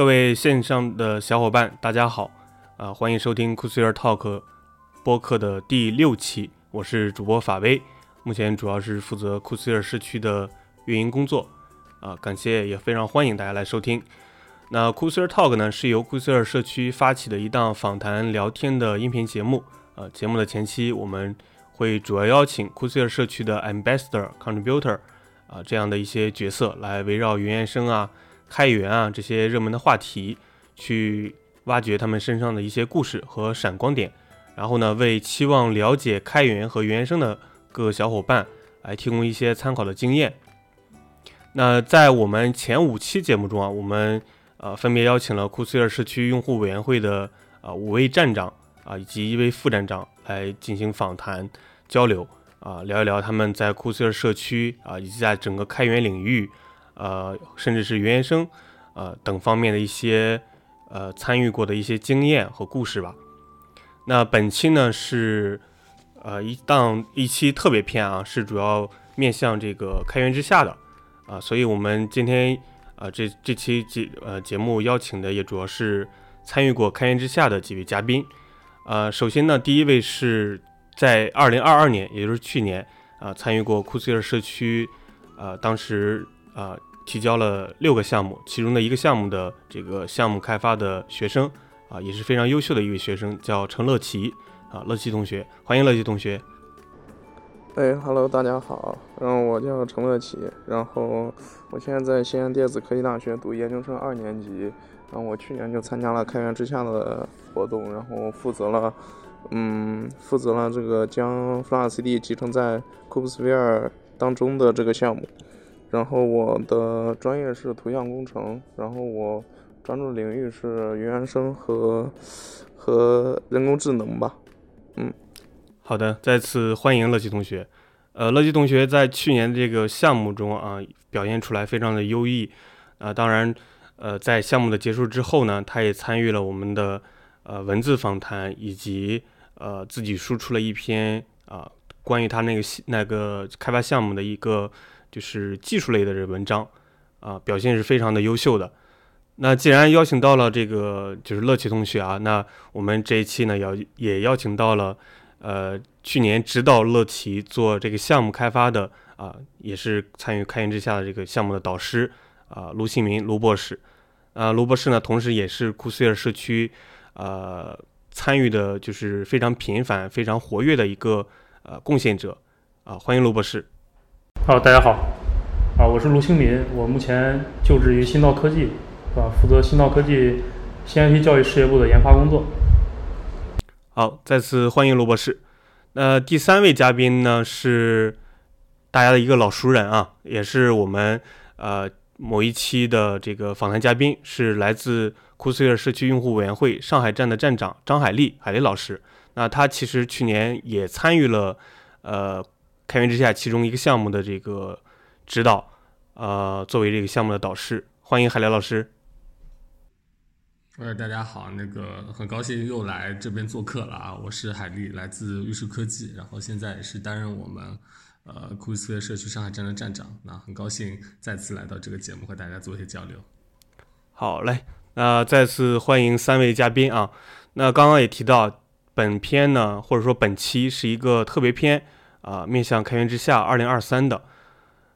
各位线上的小伙伴，大家好，啊，欢迎收听酷斯尔 Talk 播客的第六期，我是主播法威，目前主要是负责库斯尔社区的运营工作，啊，感谢也非常欢迎大家来收听。那库斯尔 Talk 呢，是由库斯尔社区发起的一档访谈聊天的音频节目，啊，节目的前期我们会主要邀请库斯尔社区的 Ambassador、Contributor，啊，这样的一些角色来围绕原生啊。开源啊，这些热门的话题，去挖掘他们身上的一些故事和闪光点，然后呢，为期望了解开源和原生的各个小伙伴来提供一些参考的经验。那在我们前五期节目中啊，我们呃分别邀请了库斯尔社区用户委员会的啊五位站长啊以及一位副站长来进行访谈交流啊，聊一聊他们在库斯尔社区啊以及在整个开源领域。呃，甚至是原生，呃等方面的一些呃参与过的一些经验和故事吧。那本期呢是呃一档一期特别篇啊，是主要面向这个开源之下的啊，所以我们今天啊这这期节呃节目邀请的也主要是参与过开源之下的几位嘉宾。呃，首先呢，第一位是在二零二二年，也就是去年啊，参与过库斯尔社区，呃，当时啊。提交了六个项目，其中的一个项目的这个项目开发的学生啊，也是非常优秀的一位学生，叫陈乐奇啊，乐奇同学，欢迎乐奇同学。哎，Hello，大家好，然后我叫陈乐奇，然后我现在在西安电子科技大学读研究生二年级，然后我去年就参加了开源之下的活动，然后负责了，嗯，负责了这个将 Flutter CD 集成在 Kubesphere 当中的这个项目。然后我的专业是图像工程，然后我专注领域是云原生和和人工智能吧。嗯，好的，再次欢迎乐基同学。呃，乐基同学在去年这个项目中啊，表现出来非常的优异。啊，当然，呃，在项目的结束之后呢，他也参与了我们的呃文字访谈，以及呃自己输出了一篇啊关于他那个那个开发项目的一个。就是技术类的这文章，啊，表现是非常的优秀的。那既然邀请到了这个就是乐奇同学啊，那我们这一期呢邀也邀请到了，呃，去年指导乐奇做这个项目开发的啊，也是参与开源之下的这个项目的导师啊，卢新民卢博士。啊，卢博士呢，同时也是库斯尔社区呃参与的，就是非常频繁、非常活跃的一个呃贡献者啊，欢迎卢博士。好，大家好，啊，我是卢清民，我目前就职于新道科技，是吧？负责新道科技新 IT 教育事业部的研发工作。好，再次欢迎卢博士。那第三位嘉宾呢，是大家的一个老熟人啊，也是我们呃某一期的这个访谈嘉宾，是来自库斯尔社区用户委员会上海站的站长张海丽，海丽老师。那他其实去年也参与了呃。开源之下，其中一个项目的这个指导，呃，作为这个项目的导师，欢迎海雷老师。喂，大家好，那个很高兴又来这边做客了啊！我是海丽，来自玉树科技，然后现在也是担任我们呃库斯社区上海站的站长。那很高兴再次来到这个节目和大家做一些交流。好嘞，那再次欢迎三位嘉宾啊！那刚刚也提到，本片呢，或者说本期是一个特别篇。啊，面向开源之下二零二三的，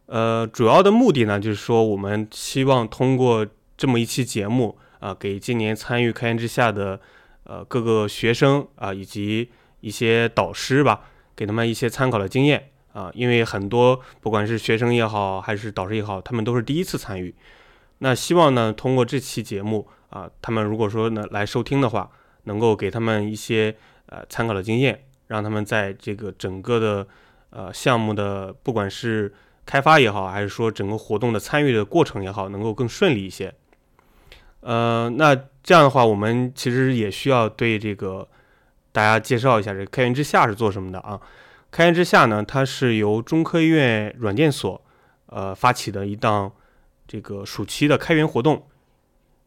呃，主要的目的呢，就是说我们希望通过这么一期节目啊，给今年参与开源之下的呃各个学生啊，以及一些导师吧，给他们一些参考的经验啊，因为很多不管是学生也好，还是导师也好，他们都是第一次参与，那希望呢，通过这期节目啊，他们如果说呢来收听的话，能够给他们一些呃参考的经验。让他们在这个整个的呃项目的不管是开发也好，还是说整个活动的参与的过程也好，能够更顺利一些。呃，那这样的话，我们其实也需要对这个大家介绍一下，这个开源之下是做什么的啊？开源之下呢，它是由中科院软件所呃发起的一档这个暑期的开源活动，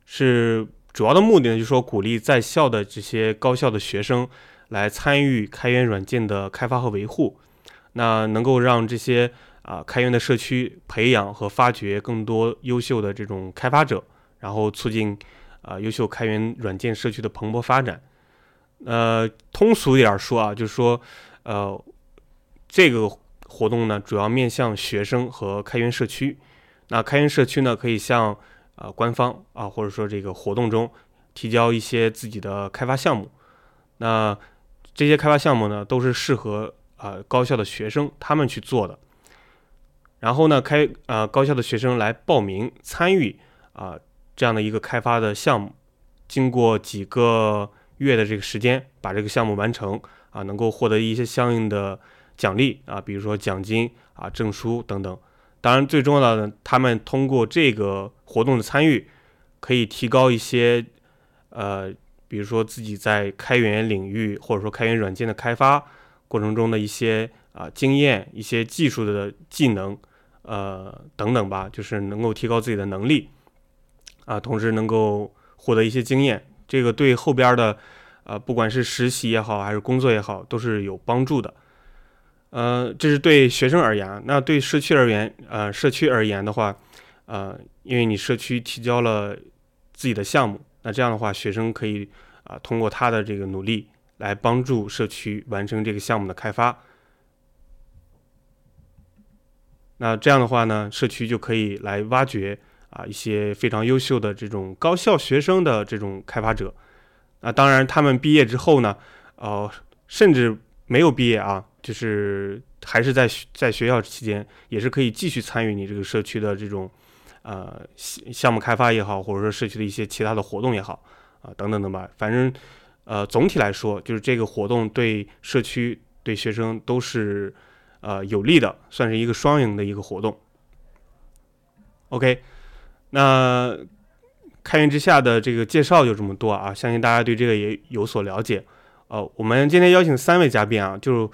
是主要的目的呢，就是说鼓励在校的这些高校的学生。来参与开源软件的开发和维护，那能够让这些啊开源的社区培养和发掘更多优秀的这种开发者，然后促进啊优秀开源软件社区的蓬勃发展。呃，通俗一点说啊，就是说，呃，这个活动呢，主要面向学生和开源社区。那开源社区呢，可以向啊官方啊，或者说这个活动中提交一些自己的开发项目。那这些开发项目呢，都是适合啊高校的学生他们去做的。然后呢，开啊高校的学生来报名参与啊这样的一个开发的项目，经过几个月的这个时间，把这个项目完成啊，能够获得一些相应的奖励啊，比如说奖金啊、证书等等。当然，最重要的呢，他们通过这个活动的参与，可以提高一些呃，比如说自己在开源领域或者说开源软件的开发过程中的一些啊经验、一些技术的技能。呃，等等吧，就是能够提高自己的能力，啊，同时能够获得一些经验，这个对后边的，呃，不管是实习也好，还是工作也好，都是有帮助的。呃，这是对学生而言，那对社区而言，呃，社区而言的话，呃，因为你社区提交了自己的项目，那这样的话，学生可以啊，通过他的这个努力来帮助社区完成这个项目的开发。那这样的话呢，社区就可以来挖掘啊一些非常优秀的这种高校学生的这种开发者。那当然，他们毕业之后呢，呃，甚至没有毕业啊，就是还是在在学校期间，也是可以继续参与你这个社区的这种呃项目开发也好，或者说社区的一些其他的活动也好啊等等等吧。反正呃总体来说，就是这个活动对社区对学生都是。呃，有利的，算是一个双赢的一个活动。OK，那开源之下的这个介绍就这么多啊，相信大家对这个也有所了解。呃，我们今天邀请三位嘉宾啊，就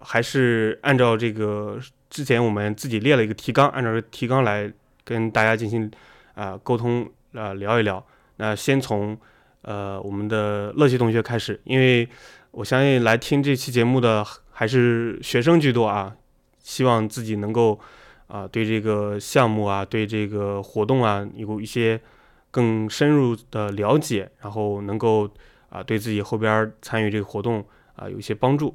还是按照这个之前我们自己列了一个提纲，按照提纲来跟大家进行啊沟通啊聊一聊。那先从呃我们的乐奇同学开始，因为我相信来听这期节目的。还是学生居多啊，希望自己能够啊对这个项目啊，对这个活动啊有一些更深入的了解，然后能够啊对自己后边参与这个活动啊有一些帮助。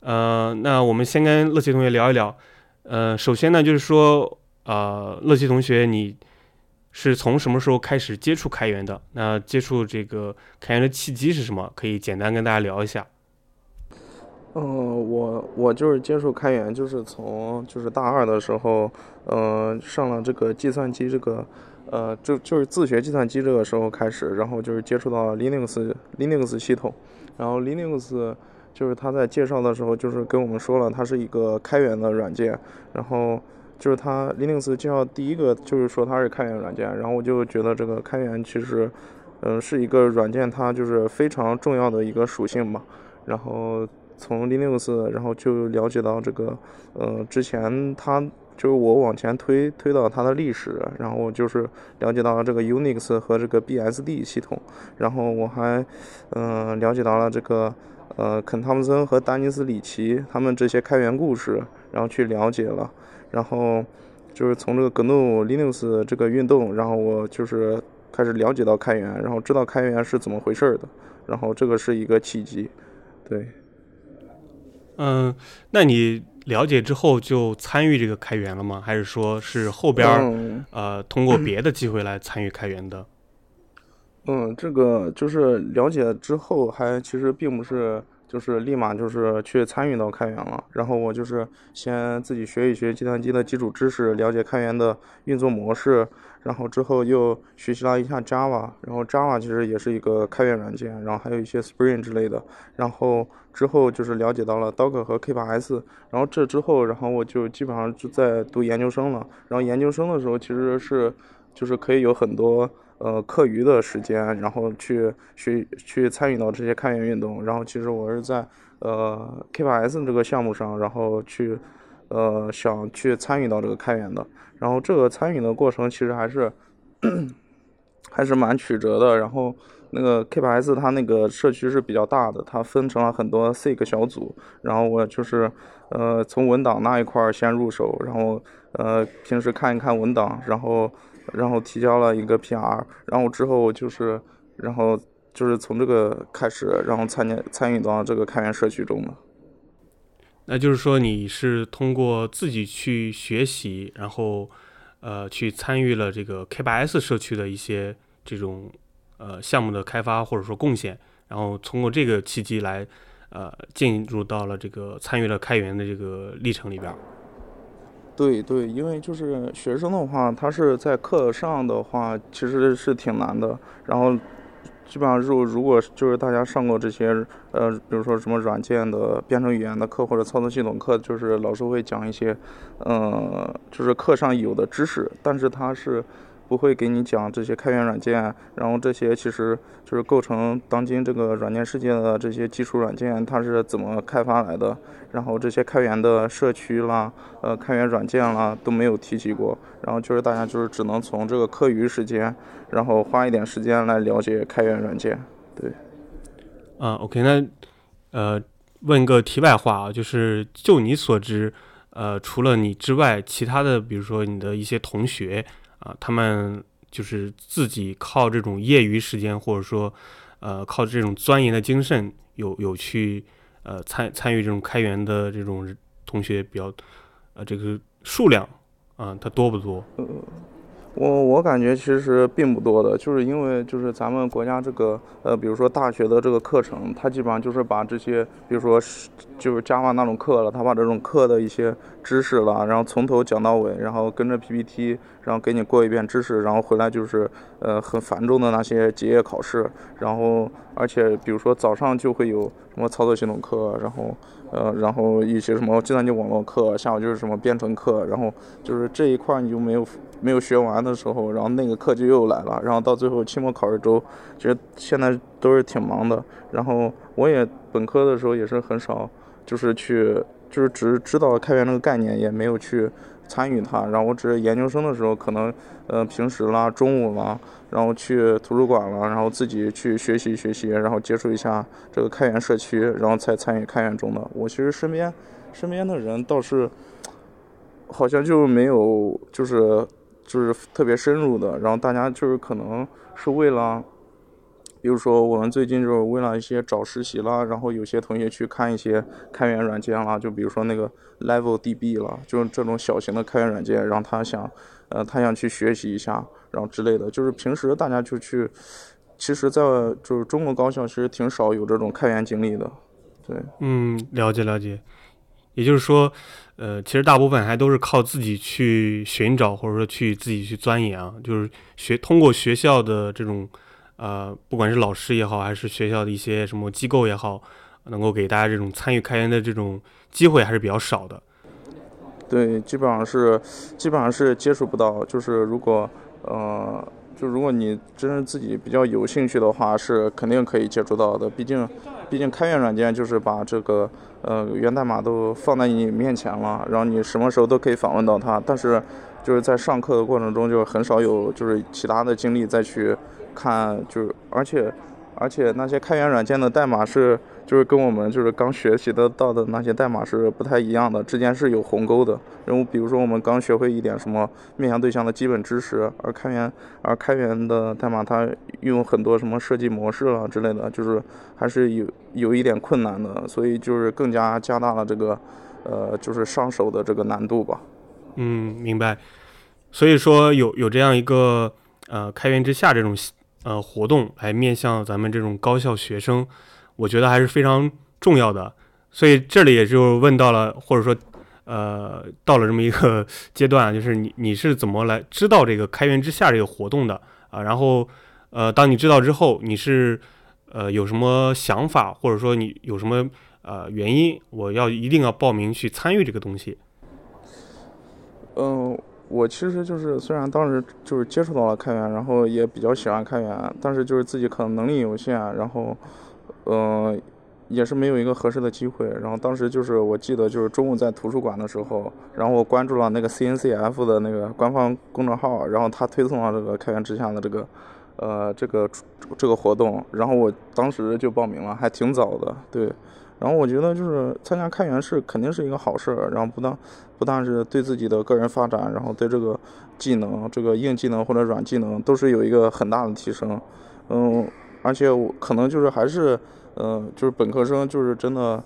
呃，那我们先跟乐奇同学聊一聊。呃，首先呢就是说，呃，乐奇同学你是从什么时候开始接触开源的？那接触这个开源的契机是什么？可以简单跟大家聊一下。嗯，我我就是接触开源，就是从就是大二的时候，呃，上了这个计算机这个，呃，就就是自学计算机这个时候开始，然后就是接触到 Linux Linux 系统，然后 Linux 就是他在介绍的时候就是跟我们说了，它是一个开源的软件，然后就是他 Linux 介绍第一个就是说它是开源软件，然后我就觉得这个开源其实，嗯，是一个软件它就是非常重要的一个属性嘛，然后。从 Linux，然后就了解到这个，呃，之前它就是我往前推推到它的历史，然后就是了解到了这个 Unix 和这个 BSD 系统，然后我还，嗯，了解到了这个，呃，肯汤姆森和丹尼斯里奇他们这些开源故事，然后去了解了，然后就是从这个 GNU Linux 这个运动，然后我就是开始了解到开源，然后知道开源是怎么回事的，然后这个是一个契机，对。嗯，那你了解之后就参与这个开源了吗？还是说是后边儿呃通过别的机会来参与开源的？嗯，这个就是了解之后还其实并不是就是立马就是去参与到开源了，然后我就是先自己学一学计算机的基础知识，了解开源的运作模式。然后之后又学习了一下 Java，然后 Java 其实也是一个开源软件，然后还有一些 Spring 之类的。然后之后就是了解到了 Docker 和 K8s，然后这之后，然后我就基本上就在读研究生了。然后研究生的时候其实是就是可以有很多呃课余的时间，然后去学去参与到这些开源运动。然后其实我是在呃 K8s 这个项目上，然后去呃想去参与到这个开源的。然后这个参与的过程其实还是 还是蛮曲折的。然后那个 K8s 它那个社区是比较大的，它分成了很多 SIG 小组。然后我就是呃从文档那一块儿先入手，然后呃平时看一看文档，然后然后提交了一个 PR，然后之后就是然后就是从这个开始，然后参加参与到这个开源社区中的。那就是说你是通过自己去学习，然后呃去参与了这个 K8S 社区的一些这种呃项目的开发或者说贡献，然后通过这个契机来呃进入到了这个参与了开源的这个历程里边。对对，因为就是学生的话，他是在课上的话其实是挺难的，然后。基本上，如如果就是大家上过这些，呃，比如说什么软件的编程语言的课或者操作系统课，就是老师会讲一些，呃，就是课上有的知识，但是他是。不会给你讲这些开源软件，然后这些其实就是构成当今这个软件世界的这些基础软件，它是怎么开发来的？然后这些开源的社区啦，呃，开源软件啦都没有提及过。然后就是大家就是只能从这个课余时间，然后花一点时间来了解开源软件。对。啊，OK，那呃，问个题外话啊，就是就你所知，呃，除了你之外，其他的比如说你的一些同学。啊，他们就是自己靠这种业余时间，或者说，呃，靠这种钻研的精神，有有去呃参参与这种开源的这种同学比较，呃，这个数量啊，它多不多？我我感觉其实并不多的，就是因为就是咱们国家这个呃，比如说大学的这个课程，它基本上就是把这些，比如说就是 Java 那种课了，他把这种课的一些知识了，然后从头讲到尾，然后跟着 PPT，然后给你过一遍知识，然后回来就是呃很繁重的那些结业考试，然后而且比如说早上就会有什么操作系统课，然后呃然后一些什么计算机网络课，下午就是什么编程课，然后就是这一块你就没有。没有学完的时候，然后那个课就又来了，然后到最后期末考试周，其实现在都是挺忙的。然后我也本科的时候也是很少，就是去，就是只知道开源这个概念，也没有去参与它。然后我只是研究生的时候，可能呃平时啦、中午啦，然后去图书馆了，然后自己去学习学习，然后接触一下这个开源社区，然后才参与开源中的。我其实身边身边的人倒是好像就没有，就是。就是特别深入的，然后大家就是可能是为了，比如说我们最近就是为了一些找实习啦，然后有些同学去看一些开源软件啦，就比如说那个 Level DB 了，就是这种小型的开源软件，然后他想，呃，他想去学习一下，然后之类的，就是平时大家就去，其实，在就是中国高校其实挺少有这种开源经历的，对，嗯，了解了解。也就是说，呃，其实大部分还都是靠自己去寻找，或者说去自己去钻研啊，就是学通过学校的这种，呃，不管是老师也好，还是学校的一些什么机构也好，能够给大家这种参与开源的这种机会还是比较少的。对，基本上是，基本上是接触不到。就是如果，呃，就如果你真是自己比较有兴趣的话，是肯定可以接触到的。毕竟，毕竟开源软件就是把这个。呃，源代码都放在你面前了，然后你什么时候都可以访问到它。但是，就是在上课的过程中，就很少有就是其他的精力再去看，就是而且。而且那些开源软件的代码是，就是跟我们就是刚学习得到的那些代码是不太一样的，之间是有鸿沟的。然后比如说我们刚学会一点什么面向对象的基本知识，而开源而开源的代码它用很多什么设计模式了之类的，就是还是有有一点困难的，所以就是更加加大了这个，呃，就是上手的这个难度吧。嗯，明白。所以说有有这样一个呃开源之下这种。呃，活动来面向咱们这种高校学生，我觉得还是非常重要的。所以这里也就问到了，或者说，呃，到了这么一个 阶段，就是你你是怎么来知道这个开源之下这个活动的啊？然后，呃，当你知道之后，你是呃有什么想法，或者说你有什么呃原因，我要一定要报名去参与这个东西？嗯。我其实就是虽然当时就是接触到了开源，然后也比较喜欢开源，但是就是自己可能能力有限，然后，嗯，也是没有一个合适的机会。然后当时就是我记得就是中午在图书馆的时候，然后我关注了那个 CNCF 的那个官方公众号，然后他推送了这个开源之下的这个，呃，这个这个活动，然后我当时就报名了，还挺早的，对。然后我觉得就是参加开源是肯定是一个好事，然后不但不但是对自己的个人发展，然后对这个技能、这个硬技能或者软技能都是有一个很大的提升。嗯，而且我可能就是还是，呃，就是本科生就是真的，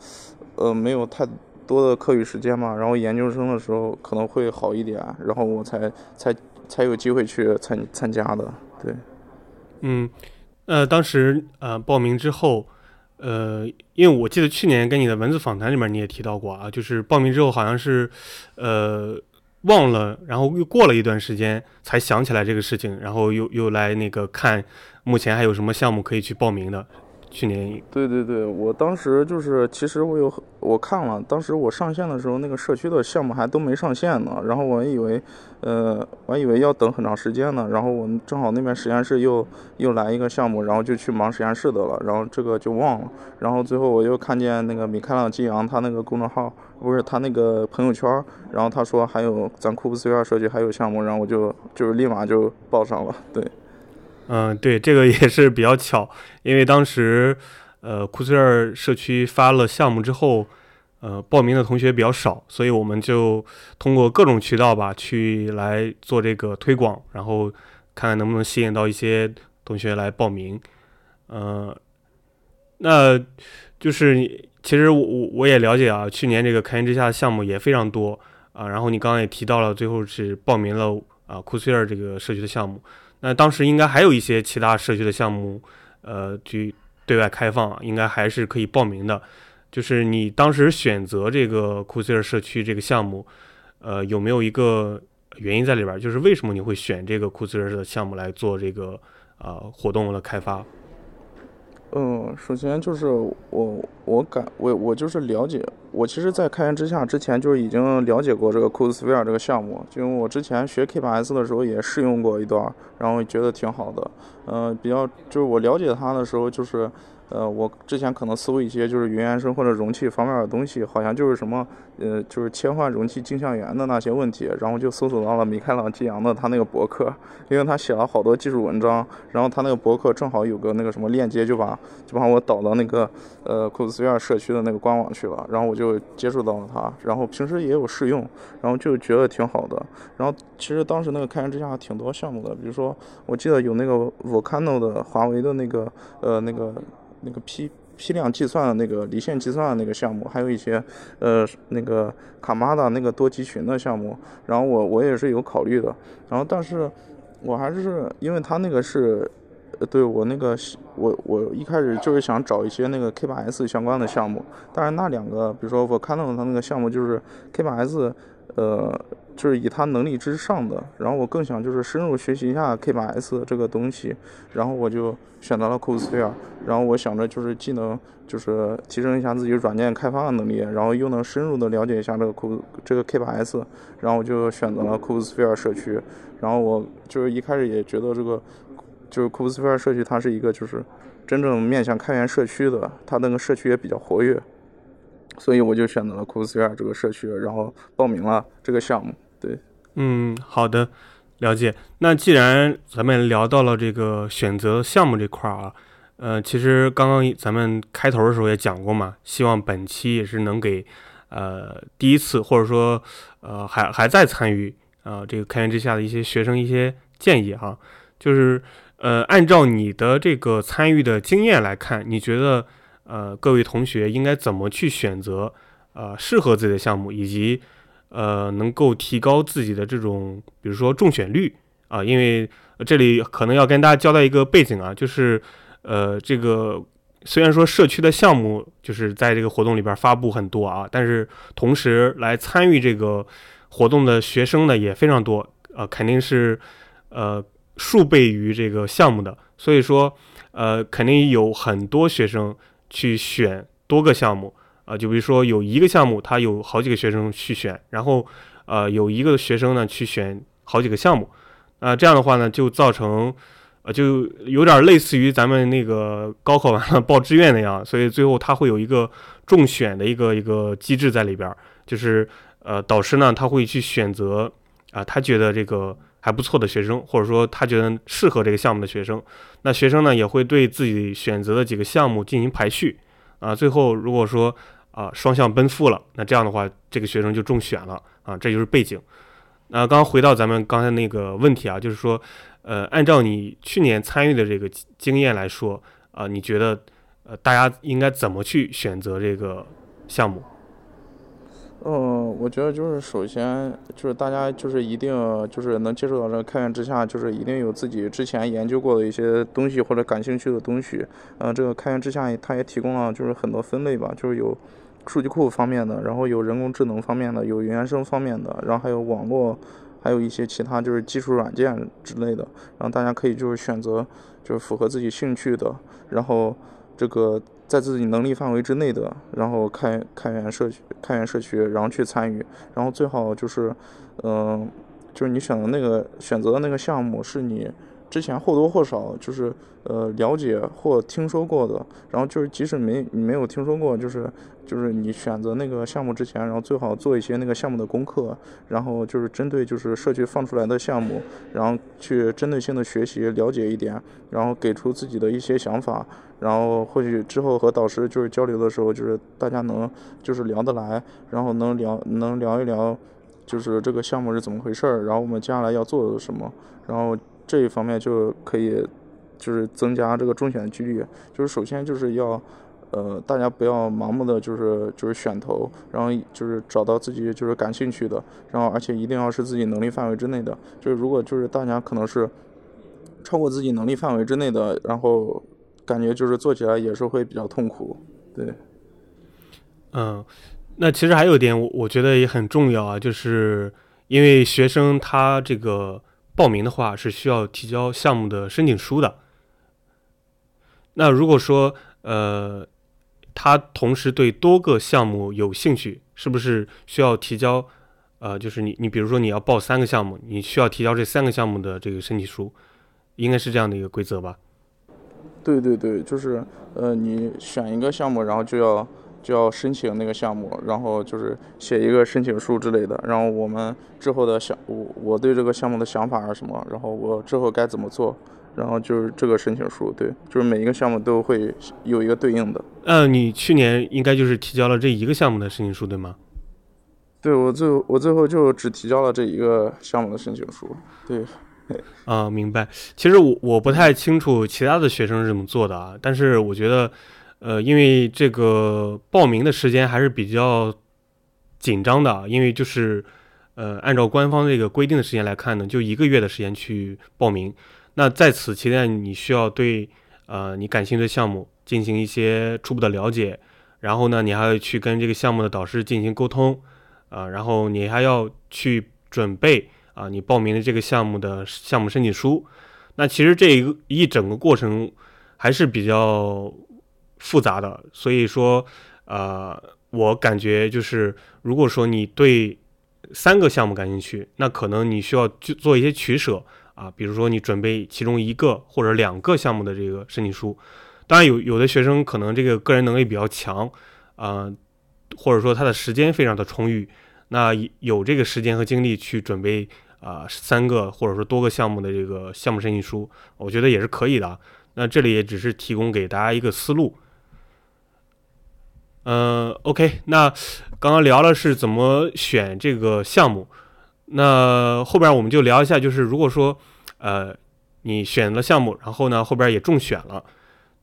呃，没有太多的课余时间嘛。然后研究生的时候可能会好一点，然后我才才才有机会去参参加的。对，嗯，呃，当时呃报名之后。呃，因为我记得去年跟你的文字访谈里面你也提到过啊，就是报名之后好像是，呃，忘了，然后又过了一段时间才想起来这个事情，然后又又来那个看目前还有什么项目可以去报名的。去年，对对对，我当时就是，其实我有我看了，当时我上线的时候，那个社区的项目还都没上线呢。然后我以为，呃，我以为要等很长时间呢。然后我们正好那边实验室又又来一个项目，然后就去忙实验室的了。然后这个就忘了。然后最后我又看见那个米开朗基扬他那个公众号，不是他那个朋友圈，然后他说还有咱库布斯院社区还有项目，然后我就就是立马就报上了。对。嗯，对，这个也是比较巧，因为当时，呃，库斯尔社区发了项目之后，呃，报名的同学比较少，所以我们就通过各种渠道吧，去来做这个推广，然后看看能不能吸引到一些同学来报名。呃，那就是其实我我也了解啊，去年这个开源之下的项目也非常多啊，然后你刚刚也提到了，最后是报名了啊库斯尔这个社区的项目。那当时应该还有一些其他社区的项目，呃，去对外开放，应该还是可以报名的。就是你当时选择这个库斯尔社区这个项目，呃，有没有一个原因在里边？就是为什么你会选这个库斯尔的项目来做这个呃活动的开发？嗯，首先就是我我感我我就是了解，我其实，在开源之下之前就已经了解过这个 CodeSphere 这个项目，就因为我之前学 K8s 的时候也试用过一段，然后觉得挺好的。嗯，比较就是我了解它的时候就是。呃，我之前可能搜一些就是云原生或者容器方面的东西，好像就是什么，呃，就是切换容器镜像源的那些问题，然后就搜索到了米开朗基扬的他那个博客，因为他写了好多技术文章，然后他那个博客正好有个那个什么链接，就把就把我导到那个呃库斯维尔社区的那个官网去了，然后我就接触到了他，然后平时也有试用，然后就觉得挺好的。然后其实当时那个开源之下挺多项目的，比如说我记得有那个 Volcano 的华为的那个呃那个。那个批批量计算的那个离线计算的那个项目，还有一些，呃，那个卡玛的那个多集群的项目，然后我我也是有考虑的，然后但是我还是因为他那个是，对我那个我我一开始就是想找一些那个 K8s 相关的项目，但是那两个，比如说我看到的他那个项目就是 K8s，呃。就是以他能力之上的，然后我更想就是深入学习一下 K8s 这个东西，然后我就选择了 CodeSphere，然后我想着就是既能就是提升一下自己软件开发的能力，然后又能深入的了解一下这个 Co 这个 K8s，然后我就选择了 CodeSphere 社区，然后我就是一开始也觉得这个就是 CodeSphere 社区它是一个就是真正面向开源社区的，它那个社区也比较活跃。所以我就选择了库斯维尔这个社区，然后报名了这个项目。嗯，好的，了解。那既然咱们聊到了这个选择项目这块儿啊，呃，其实刚刚咱们开头的时候也讲过嘛，希望本期也是能给呃第一次或者说呃还还在参与啊这个开源之下的一些学生一些建议哈，就是呃按照你的这个参与的经验来看，你觉得？呃，各位同学应该怎么去选择呃适合自己的项目，以及呃能够提高自己的这种，比如说中选率啊？因为这里可能要跟大家交代一个背景啊，就是呃这个虽然说社区的项目就是在这个活动里边发布很多啊，但是同时来参与这个活动的学生呢也非常多，呃肯定是呃数倍于这个项目的，所以说呃肯定有很多学生。去选多个项目啊，就比如说有一个项目，他有好几个学生去选，然后呃有一个学生呢去选好几个项目，啊这样的话呢就造成呃就有点类似于咱们那个高考完了报志愿那样，所以最后他会有一个重选的一个一个机制在里边，就是呃导师呢他会去选择啊他觉得这个还不错的学生，或者说他觉得适合这个项目的学生。那学生呢也会对自己选择的几个项目进行排序，啊，最后如果说啊双向奔赴了，那这样的话这个学生就中选了啊，这就是背景。那刚回到咱们刚才那个问题啊，就是说，呃，按照你去年参与的这个经验来说啊，你觉得呃大家应该怎么去选择这个项目？嗯，我觉得就是首先就是大家就是一定就是能接触到这个开源之下，就是一定有自己之前研究过的一些东西或者感兴趣的东西。嗯，这个开源之下它也提供了就是很多分类吧，就是有数据库方面的，然后有人工智能方面的，有原生方面的，然后还有网络，还有一些其他就是技术软件之类的。然后大家可以就是选择就是符合自己兴趣的，然后这个。在自己能力范围之内的，然后开开源社区，开源社区，然后去参与，然后最好就是，嗯，就是你选的那个选择的那个项目是你之前或多或少就是呃了解或听说过的，然后就是即使没你没有听说过，就是就是你选择那个项目之前，然后最好做一些那个项目的功课，然后就是针对就是社区放出来的项目，然后去针对性的学习了解一点，然后给出自己的一些想法。然后或许之后和导师就是交流的时候，就是大家能就是聊得来，然后能聊能聊一聊，就是这个项目是怎么回事儿，然后我们接下来要做什么，然后这一方面就可以就是增加这个中选的几率。就是首先就是要呃大家不要盲目的就是就是选投，然后就是找到自己就是感兴趣的，然后而且一定要是自己能力范围之内的。就是如果就是大家可能是超过自己能力范围之内的，然后。感觉就是做起来也是会比较痛苦，对。嗯，那其实还有一点，我我觉得也很重要啊，就是因为学生他这个报名的话是需要提交项目的申请书的。那如果说呃他同时对多个项目有兴趣，是不是需要提交呃就是你你比如说你要报三个项目，你需要提交这三个项目的这个申请书，应该是这样的一个规则吧？对对对，就是呃，你选一个项目，然后就要就要申请那个项目，然后就是写一个申请书之类的。然后我们之后的想我我对这个项目的想法是什么，然后我之后该怎么做，然后就是这个申请书，对，就是每一个项目都会有一个对应的。嗯，你去年应该就是提交了这一个项目的申请书，对吗？对，我最我最后就只提交了这一个项目的申请书，对。啊，明白。其实我我不太清楚其他的学生是怎么做的啊，但是我觉得，呃，因为这个报名的时间还是比较紧张的，因为就是，呃，按照官方这个规定的时间来看呢，就一个月的时间去报名。那在此期间，你需要对呃你感兴趣的项目进行一些初步的了解，然后呢，你还要去跟这个项目的导师进行沟通，啊，然后你还要去准备。啊，你报名的这个项目的项目申请书，那其实这一个一整个过程还是比较复杂的。所以说，呃，我感觉就是，如果说你对三个项目感兴趣，那可能你需要去做一些取舍啊，比如说你准备其中一个或者两个项目的这个申请书。当然，有有的学生可能这个个人能力比较强，啊，或者说他的时间非常的充裕。那有这个时间和精力去准备啊三个或者说多个项目的这个项目申请书，我觉得也是可以的。那这里也只是提供给大家一个思路。嗯，OK，那刚刚聊了是怎么选这个项目，那后边我们就聊一下，就是如果说呃你选了项目，然后呢后边也中选了，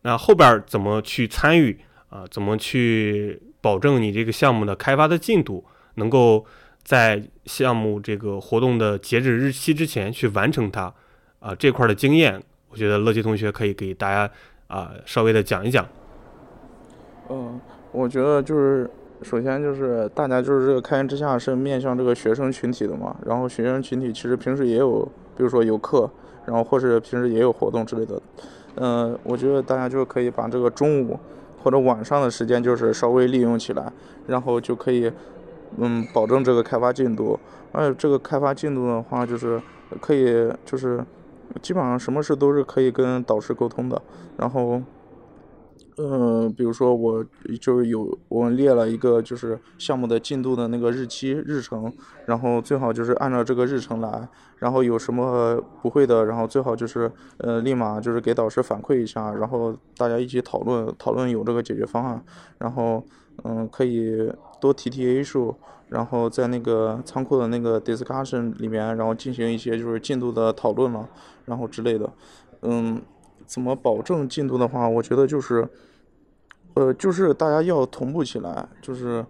那后边怎么去参与啊？怎么去保证你这个项目的开发的进度？能够在项目这个活动的截止日期之前去完成它，啊，这块的经验，我觉得乐奇同学可以给大家啊稍微的讲一讲。嗯，我觉得就是首先就是大家就是这个开源之下是面向这个学生群体的嘛，然后学生群体其实平时也有，比如说有课，然后或是平时也有活动之类的。嗯，我觉得大家就可以把这个中午或者晚上的时间就是稍微利用起来，然后就可以。嗯，保证这个开发进度，而且这个开发进度的话，就是可以，就是基本上什么事都是可以跟导师沟通的。然后，嗯，比如说我就是有我列了一个就是项目的进度的那个日期日程，然后最好就是按照这个日程来，然后有什么不会的，然后最好就是呃立马就是给导师反馈一下，然后大家一起讨论讨论有这个解决方案，然后嗯可以多提提 A 数，然后在那个仓库的那个 discussion 里面，然后进行一些就是进度的讨论了，然后之类的，嗯，怎么保证进度的话，我觉得就是。呃，就是大家要同步起来，就是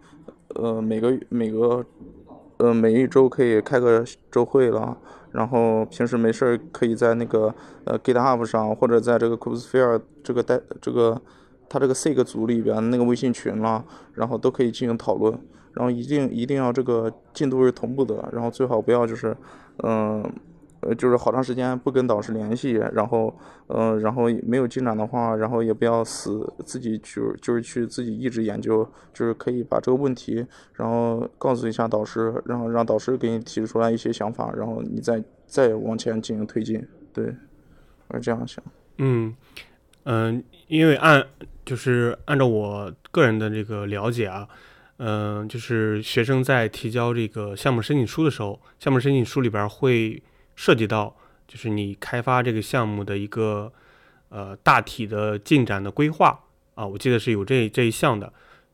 呃每个每个呃每一周可以开个周会了，然后平时没事儿可以在那个呃 GitHub 上或者在这个 Kubesphere 这个带这个它这个 SIG 组里边那个微信群啦，然后都可以进行讨论，然后一定一定要这个进度是同步的，然后最好不要就是嗯。呃就是好长时间不跟导师联系，然后，嗯，然后没有进展的话，然后也不要死自己就就是去自己一直研究，就是可以把这个问题，然后告诉一下导师，然后让导师给你提出来一些想法，然后你再再往前进行推进。对，我是这样想。嗯嗯，因为按就是按照我个人的这个了解啊，嗯，就是学生在提交这个项目申请书的时候，项目申请书里边会。涉及到就是你开发这个项目的一个呃大体的进展的规划啊，我记得是有这这一项的，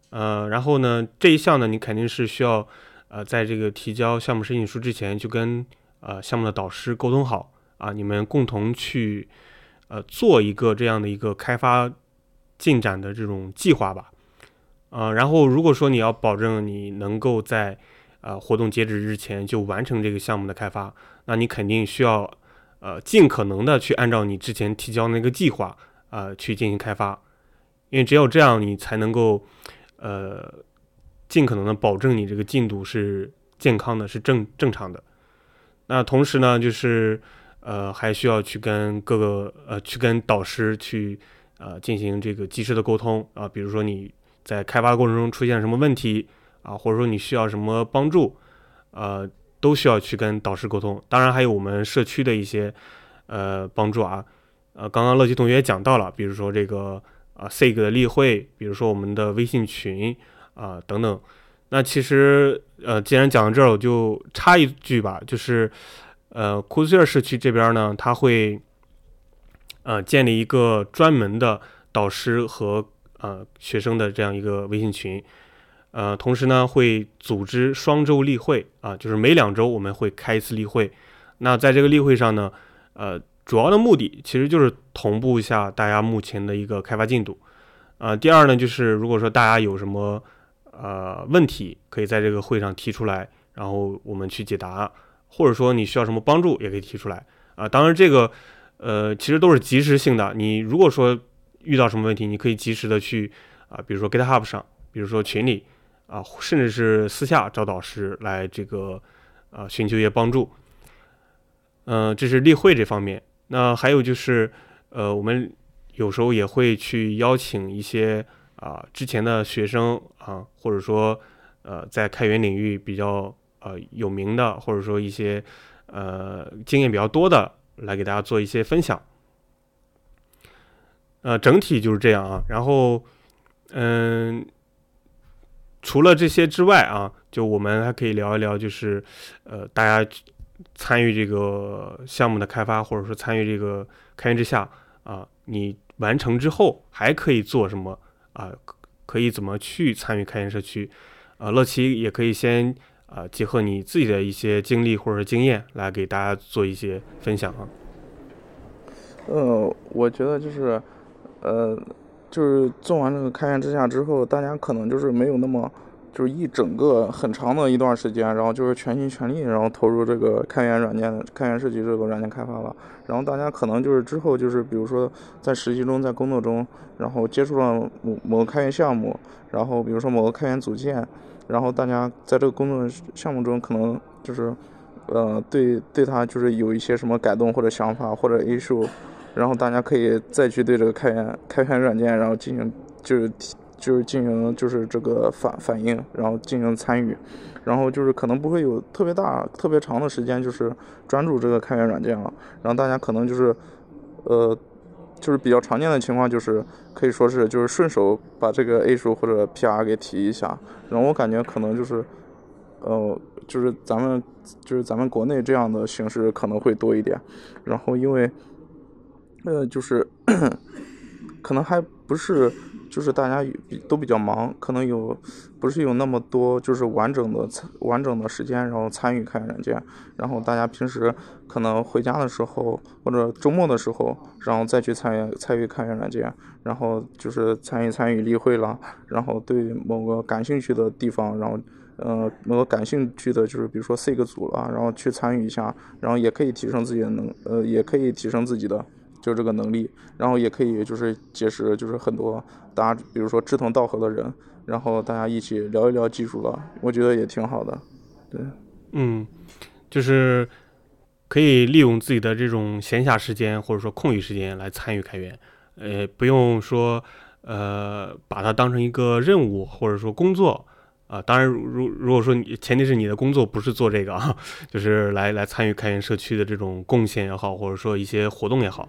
呃，然后呢这一项呢你肯定是需要呃在这个提交项目申请书之前就跟呃项目的导师沟通好啊，你们共同去呃做一个这样的一个开发进展的这种计划吧，啊，然后如果说你要保证你能够在呃活动截止日前就完成这个项目的开发。那你肯定需要，呃，尽可能的去按照你之前提交那个计划，呃，去进行开发，因为只有这样，你才能够，呃，尽可能的保证你这个进度是健康的，是正正常的。那同时呢，就是，呃，还需要去跟各个，呃，去跟导师去，呃，进行这个及时的沟通啊，比如说你在开发过程中出现什么问题啊，或者说你需要什么帮助，呃。都需要去跟导师沟通，当然还有我们社区的一些呃帮助啊，呃，刚刚乐基同学也讲到了，比如说这个啊 SIG 的例会，比如说我们的微信群啊等等。那其实呃，既然讲到这儿，我就插一句吧，就是呃，库斯尔社区这边呢，他会呃建立一个专门的导师和呃学生的这样一个微信群。呃，同时呢，会组织双周例会啊，就是每两周我们会开一次例会。那在这个例会上呢，呃，主要的目的其实就是同步一下大家目前的一个开发进度。啊，第二呢，就是如果说大家有什么呃问题，可以在这个会上提出来，然后我们去解答，或者说你需要什么帮助，也可以提出来。啊，当然这个呃其实都是及时性的。你如果说遇到什么问题，你可以及时的去啊，比如说 GitHub 上，比如说群里。啊，甚至是私下找导师来这个，啊，寻求一些帮助。嗯，这是例会这方面。那还有就是，呃，我们有时候也会去邀请一些啊之前的学生啊，或者说呃在开源领域比较呃有名的，或者说一些呃经验比较多的，来给大家做一些分享。呃，整体就是这样啊。然后，嗯。除了这些之外啊，就我们还可以聊一聊，就是呃，大家参与这个项目的开发，或者说参与这个开源之下啊，你完成之后还可以做什么啊？可以怎么去参与开源社区？啊，乐奇也可以先啊，结合你自己的一些经历或者经验来给大家做一些分享啊。呃，我觉得就是呃。就是做完这个开源之下之后，大家可能就是没有那么，就是一整个很长的一段时间，然后就是全心全力，然后投入这个开源软件、开源设计这个软件开发了。然后大家可能就是之后就是，比如说在实习中、在工作中，然后接触了某某个开源项目，然后比如说某个开源组件，然后大家在这个工作项目中可能就是，呃，对对他就是有一些什么改动或者想法或者 issue。然后大家可以再去对这个开源开源软件，然后进行就是就是进行就是这个反反应，然后进行参与，然后就是可能不会有特别大特别长的时间，就是专注这个开源软件了。然后大家可能就是呃就是比较常见的情况，就是可以说是就是顺手把这个 A 数或者 PR 给提一下。然后我感觉可能就是，呃，就是咱们就是咱们国内这样的形式可能会多一点。然后因为，呃，就是可能还不是。就是大家都比较忙，可能有不是有那么多就是完整的完整的时间，然后参与开源软件。然后大家平时可能回家的时候或者周末的时候，然后再去参与参与开源软件，然后就是参与参与例会了，然后对某个感兴趣的地方，然后呃某个感兴趣的就是比如说 C 个组了，然后去参与一下，然后也可以提升自己的能呃也可以提升自己的。就这个能力，然后也可以就是结识就是很多大家，比如说志同道合的人，然后大家一起聊一聊技术了，我觉得也挺好的。对，嗯，就是可以利用自己的这种闲暇时间或者说空余时间来参与开源，呃，不用说呃把它当成一个任务或者说工作啊。当然，如如果说你前提是你的工作不是做这个啊，就是来来参与开源社区的这种贡献也好，或者说一些活动也好。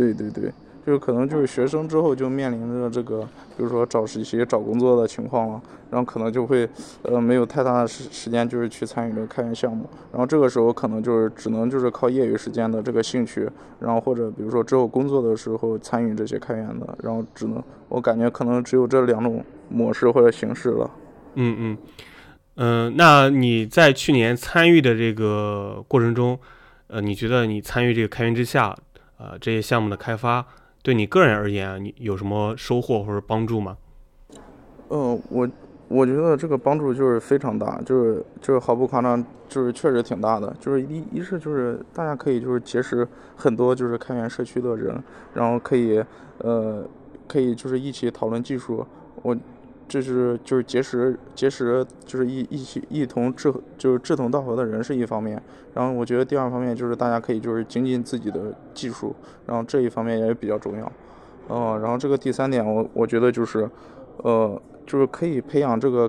对对对，就是可能就是学生之后就面临着这个，比如说找实习、找工作的情况了，然后可能就会呃没有太大的时时间，就是去参与这个开源项目，然后这个时候可能就是只能就是靠业余时间的这个兴趣，然后或者比如说之后工作的时候参与这些开源的，然后只能我感觉可能只有这两种模式或者形式了。嗯嗯嗯，那你在去年参与的这个过程中，呃，你觉得你参与这个开源之下？呃，这些项目的开发对你个人而言，你有什么收获或者帮助吗？嗯，我我觉得这个帮助就是非常大，就是就是毫不夸张，就是确实挺大的。就是一一是就是大家可以就是结识很多就是开源社区的人，然后可以呃可以就是一起讨论技术。我。这是就是结识结识就是一一起一同志就是志同道合的人是一方面，然后我觉得第二方面就是大家可以就是精进自己的技术，然后这一方面也比较重要，嗯，然后这个第三点我我觉得就是，呃，就是可以培养这个。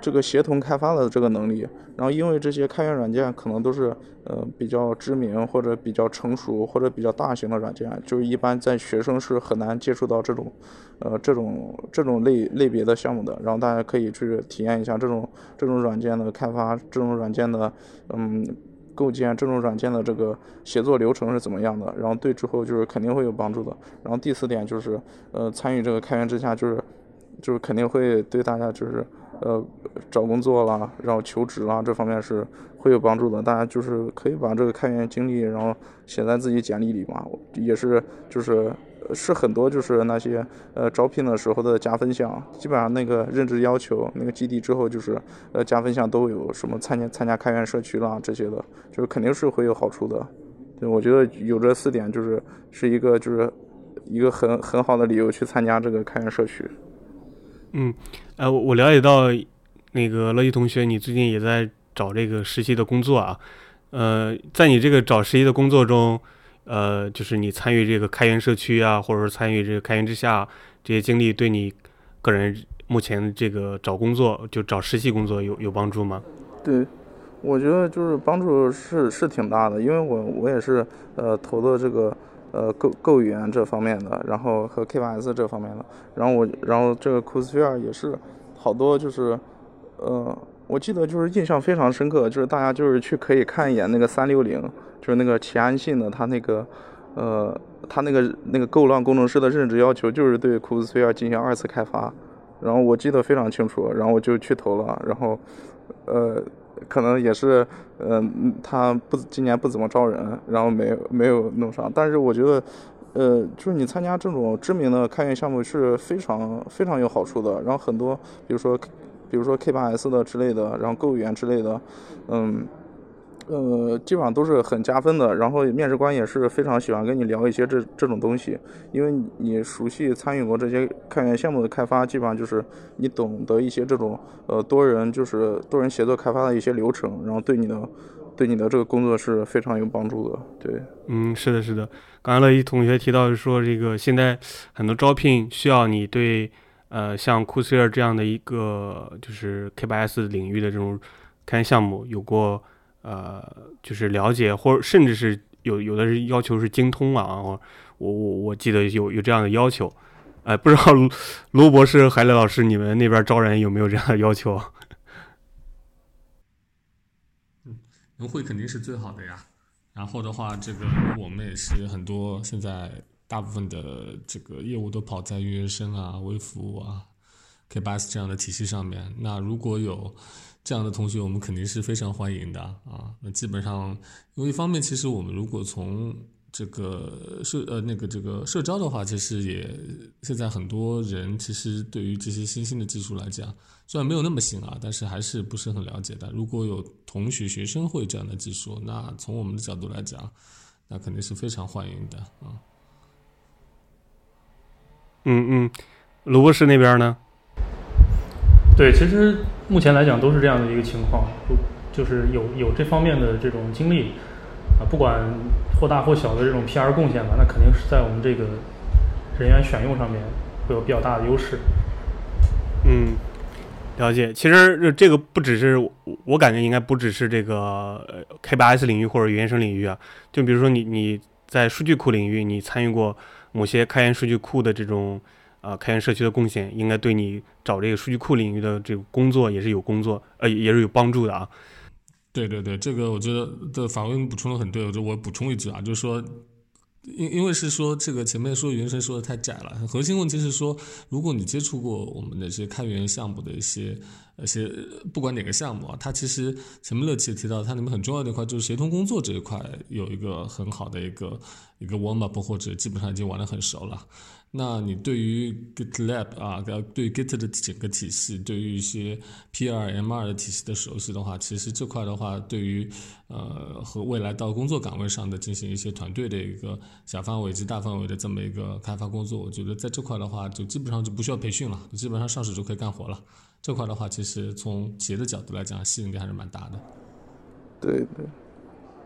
这个协同开发的这个能力，然后因为这些开源软件可能都是呃比较知名或者比较成熟或者比较大型的软件，就是一般在学生是很难接触到这种呃这种这种类类别的项目的，然后大家可以去体验一下这种这种软件的开发，这种软件的嗯构建，这种软件的这个协作流程是怎么样的，然后对之后就是肯定会有帮助的。然后第四点就是呃参与这个开源之下，就是就是肯定会对大家就是。呃，找工作啦，然后求职啦，这方面是会有帮助的。大家就是可以把这个开源经历，然后写在自己简历里嘛，也是就是是很多就是那些呃招聘的时候的加分项。基本上那个任职要求，那个基地之后就是呃加分项都有什么参加参加开源社区啦这些的，就是肯定是会有好处的。对，我觉得有这四点就是是一个就是一个很很好的理由去参加这个开源社区。嗯，呃，我了解到，那个乐毅同学，你最近也在找这个实习的工作啊。呃，在你这个找实习的工作中，呃，就是你参与这个开源社区啊，或者说参与这个开源之下这些经历，对你个人目前这个找工作就找实习工作有有帮助吗？对，我觉得就是帮助是是挺大的，因为我我也是呃投的这个。呃，构构语言这方面的，然后和 K8s 这方面的，然后我，然后这个 c o s p h e r e 也是好多，就是，呃，我记得就是印象非常深刻，就是大家就是去可以看一眼那个三六零，就是那个齐安信的他那个，呃，他那个那个够乱工程师的任职要求就是对 c o s p h e r e 进行二次开发，然后我记得非常清楚，然后我就去投了，然后，呃。可能也是，嗯，他不今年不怎么招人，然后没没有弄上。但是我觉得，呃，就是你参加这种知名的开源项目是非常非常有好处的。然后很多，比如说，比如说 K8s 的之类的，然后购语言之类的，嗯。呃，基本上都是很加分的，然后面试官也是非常喜欢跟你聊一些这这种东西，因为你熟悉参与过这些开源项目的开发，基本上就是你懂得一些这种呃多人就是多人协作开发的一些流程，然后对你的对你的这个工作是非常有帮助的。对，嗯，是的，是的。刚才乐一同学提到说，这个现在很多招聘需要你对呃像库斯尔这样的一个就是 K8s 领域的这种开源项目有过。呃，就是了解或者甚至是有有的是要求是精通啊，我我我记得有有这样的要求。哎，不知道卢 博士、海磊老师，你们那边招人有没有这样的要求？嗯，能会肯定是最好的呀。然后的话，这个我们也是很多现在大部分的这个业务都跑在运营生啊、微服务啊、K8S 这样的体系上面。那如果有这样的同学，我们肯定是非常欢迎的啊。那基本上，因为一方面，其实我们如果从这个社呃那个这个社招的话，其实也现在很多人其实对于这些新兴的技术来讲，虽然没有那么新啊，但是还是不是很了解的。如果有同学学生会这样的技术，那从我们的角度来讲，那肯定是非常欢迎的啊。嗯嗯，卢博士那边呢？对，其实目前来讲都是这样的一个情况，就就是有有这方面的这种经历啊，不管。或大或小的这种 PR 贡献吧，那肯定是在我们这个人员选用上面会有比较大的优势。嗯，了解。其实这个不只是我感觉应该不只是这个 K8S 领域或者原生领域啊，就比如说你你在数据库领域，你参与过某些开源数据库的这种啊开源社区的贡献，应该对你找这个数据库领域的这个工作也是有工作呃也是有帮助的啊。对对对，这个我觉得的法文补充的很对，我就我补充一句啊，就是说，因因为是说这个前面说原神说的太窄了，核心问题是说，如果你接触过我们的这些开源项目的一些而且，不管哪个项目啊，它其实前面乐奇也提到，它里面很重要的一块就是协同工作这一块有一个很好的一个一个 warm up 或者基本上已经玩的很熟了。那你对于 GitLab 啊，对 Git 的整个体系，对于一些 PR M2 的体系的熟悉的话，其实这块的话，对于呃和未来到工作岗位上的进行一些团队的一个小范围及大范围的这么一个开发工作，我觉得在这块的话，就基本上就不需要培训了，基本上上手就可以干活了。这块的话，其实从企业的角度来讲，吸引力还是蛮大的。对对。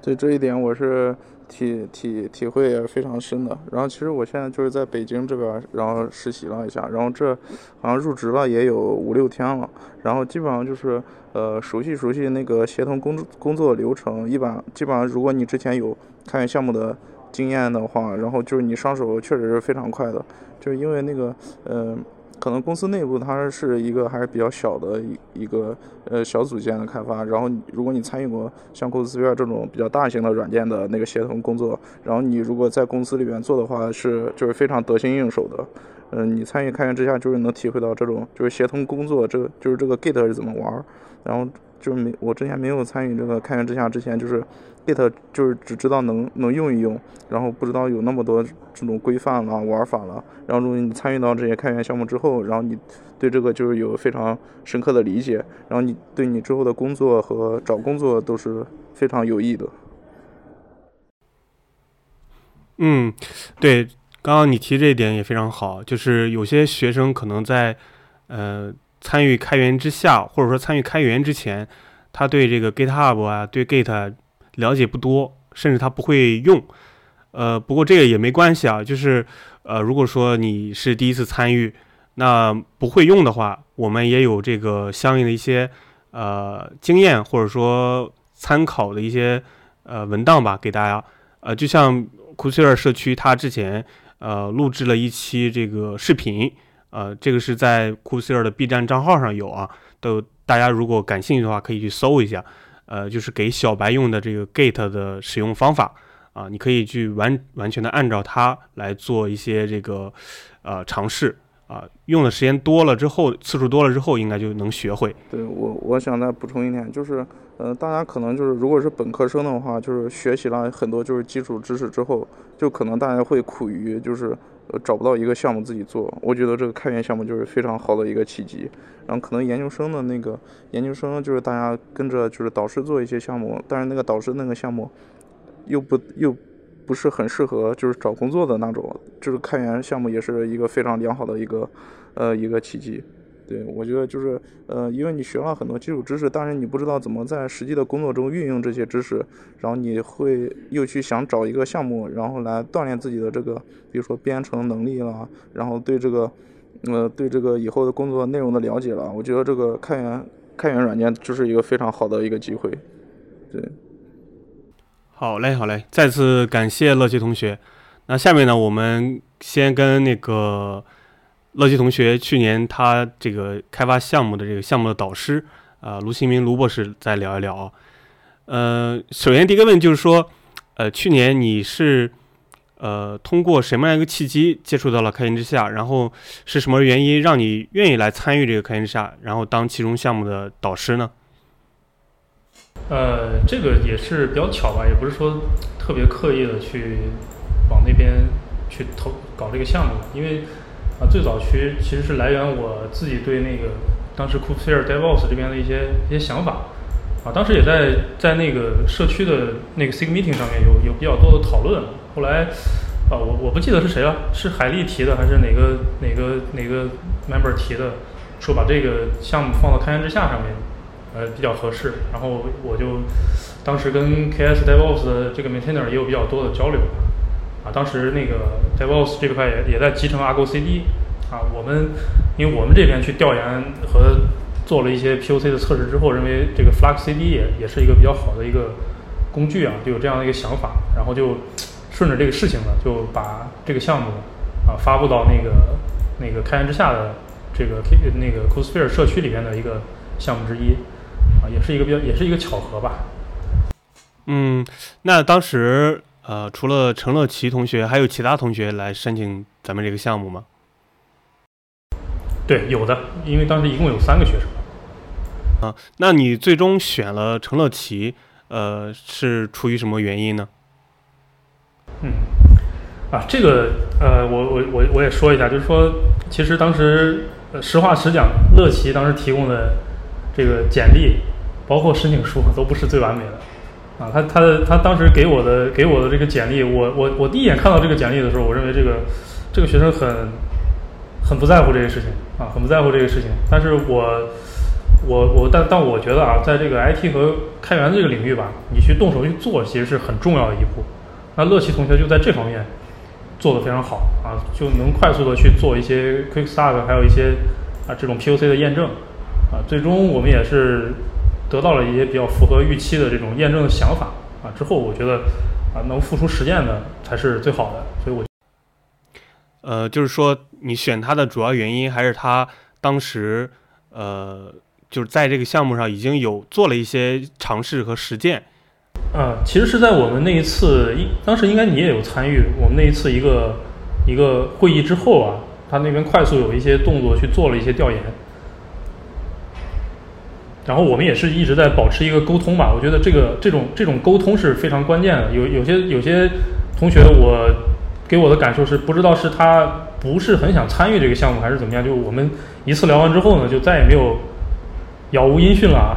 对这一点我是体体体会也非常深的。然后其实我现在就是在北京这边，然后实习了一下，然后这好像入职了也有五六天了。然后基本上就是呃熟悉熟悉那个协同工作工作流程，一般基本上如果你之前有开源项目的经验的话，然后就是你上手确实是非常快的，就是因为那个呃。可能公司内部它是一个还是比较小的一一个呃小组件的开发，然后如果你参与过像公司资源这种比较大型的软件的那个协同工作，然后你如果在公司里面做的话，是就是非常得心应手的。嗯，你参与开源之下，就是能体会到这种就是协同工作，这就是这个 Git 是怎么玩，然后就是没我之前没有参与这个开源之下之前就是。Git 就是只知道能能用一用，然后不知道有那么多这种规范了玩法了。然后如果你参与到这些开源项目之后，然后你对这个就是有非常深刻的理解，然后你对你之后的工作和找工作都是非常有益的。嗯，对，刚刚你提这一点也非常好，就是有些学生可能在呃参与开源之下，或者说参与开源之前，他对这个 GitHub 啊，对 Git。了解不多，甚至他不会用，呃，不过这个也没关系啊，就是，呃，如果说你是第一次参与，那不会用的话，我们也有这个相应的一些呃经验或者说参考的一些呃文档吧，给大家，呃，就像库斯尔社区，他之前呃录制了一期这个视频，呃，这个是在库斯尔的 B 站账号上有啊，都大家如果感兴趣的话，可以去搜一下。呃，就是给小白用的这个 Git 的使用方法啊，你可以去完完全的按照它来做一些这个呃尝试啊，用的时间多了之后，次数多了之后，应该就能学会。对我，我想再补充一点，就是呃，大家可能就是如果是本科生的话，就是学习了很多就是基础知识之后，就可能大家会苦于就是。呃，找不到一个项目自己做，我觉得这个开源项目就是非常好的一个契机。然后可能研究生的那个研究生就是大家跟着就是导师做一些项目，但是那个导师那个项目又不又不是很适合就是找工作的那种，就是开源项目也是一个非常良好的一个呃一个契机。对，我觉得就是，呃，因为你学了很多基础知识，但是你不知道怎么在实际的工作中运用这些知识，然后你会又去想找一个项目，然后来锻炼自己的这个，比如说编程能力了，然后对这个，呃，对这个以后的工作内容的了解了。我觉得这个开源开源软件就是一个非常好的一个机会，对。好嘞，好嘞，再次感谢乐奇同学。那下面呢，我们先跟那个乐基同学去年他这个开发项目的这个项目的导师啊，卢新明卢博士再聊一聊。呃，首先第一个问就是说，呃，去年你是呃通过什么样一个契机接触到了开源之下？然后是什么原因让你愿意来参与这个开源之下，然后当其中项目的导师呢？呃，这个也是比较巧吧，也不是说特别刻意的去往那边去投搞这个项目，因为啊，最早其其实是来源我自己对那个当时 Coursera DevOps 这边的一些一些想法啊，当时也在在那个社区的那个 Sig Meeting 上面有有比较多的讨论，后来啊，我我不记得是谁了，是海丽提的还是哪个哪个哪个 Member 提的，说把这个项目放到开源之下上面。呃，比较合适。然后我就当时跟 KS DevOps 的这个 Maintainer 也有比较多的交流。啊，当时那个 DevOps 这块也也在集成 Argo CD。啊，我们因为我们这边去调研和做了一些 POC 的测试之后，认为这个 Flux CD 也也是一个比较好的一个工具啊，就有这样的一个想法。然后就顺着这个事情呢，就把这个项目啊发布到那个那个开源之下的这个 K 那个 c o s p h e r e 社区里面的一个项目之一。啊也是一个比较，也是一个巧合吧。嗯，那当时呃，除了陈乐琪同学，还有其他同学来申请咱们这个项目吗？对，有的，因为当时一共有三个学生。啊，那你最终选了陈乐琪，呃，是出于什么原因呢？嗯，啊，这个呃，我我我我也说一下，就是说，其实当时实话实讲，乐奇当时提供的这个简历。包括申请书都不是最完美的，啊，他他的他当时给我的给我的这个简历，我我我第一眼看到这个简历的时候，我认为这个这个学生很很不在乎这个事情啊，很不在乎这个事情。但是我我我但但我觉得啊，在这个 IT 和开源这个领域吧，你去动手去做，其实是很重要的一步。那乐奇同学就在这方面做的非常好啊，就能快速的去做一些 Quick Start，还有一些啊这种 POC 的验证啊，最终我们也是。得到了一些比较符合预期的这种验证的想法啊，之后我觉得啊，能付出实践的才是最好的。所以，我呃，就是说你选他的主要原因还是他当时呃，就是在这个项目上已经有做了一些尝试和实践。啊，其实是在我们那一次，应当时应该你也有参与我们那一次一个一个会议之后啊，他那边快速有一些动作去做了一些调研。然后我们也是一直在保持一个沟通吧，我觉得这个这种这种沟通是非常关键的。有有些有些同学，我给我的感受是，不知道是他不是很想参与这个项目，还是怎么样。就我们一次聊完之后呢，就再也没有杳无音讯了，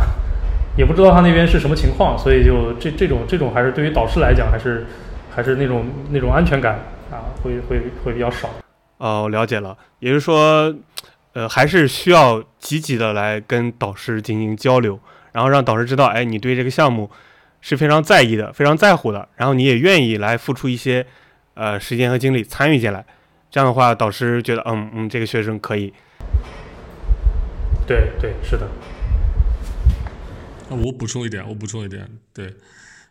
也不知道他那边是什么情况。所以就这这种这种还是对于导师来讲，还是还是那种那种安全感啊，会会会比较少。哦，了解了，也就是说。呃，还是需要积极的来跟导师进行交流，然后让导师知道，哎，你对这个项目是非常在意的，非常在乎的，然后你也愿意来付出一些呃时间和精力参与进来。这样的话，导师觉得，嗯嗯，这个学生可以。对对，是的。我补充一点，我补充一点，对。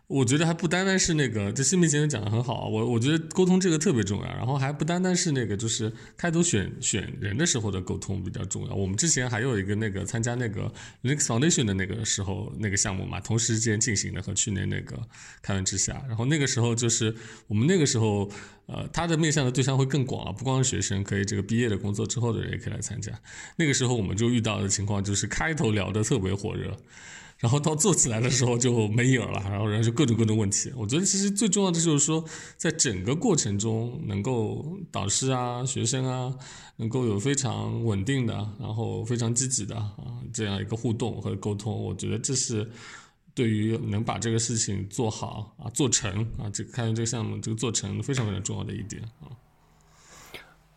我觉得还不单单是那个，这新民先生讲的很好，我我觉得沟通这个特别重要，然后还不单单是那个，就是开头选选人的时候的沟通比较重要。我们之前还有一个那个参加那个 Linux Foundation 的那个时候那个项目嘛，同时间进行的和去年那个开源之下，然后那个时候就是我们那个时候，呃，他的面向的对象会更广啊，不光是学生，可以这个毕业的工作之后的人也可以来参加。那个时候我们就遇到的情况就是开头聊的特别火热。然后到做起来的时候就没影儿了，然后然后就各种各种问题。我觉得其实最重要的就是说，在整个过程中，能够导师啊、学生啊，能够有非常稳定的，然后非常积极的啊这样一个互动和沟通。我觉得这是对于能把这个事情做好啊、做成啊，这个开源这个项目这个做成非常非常重要的一点啊。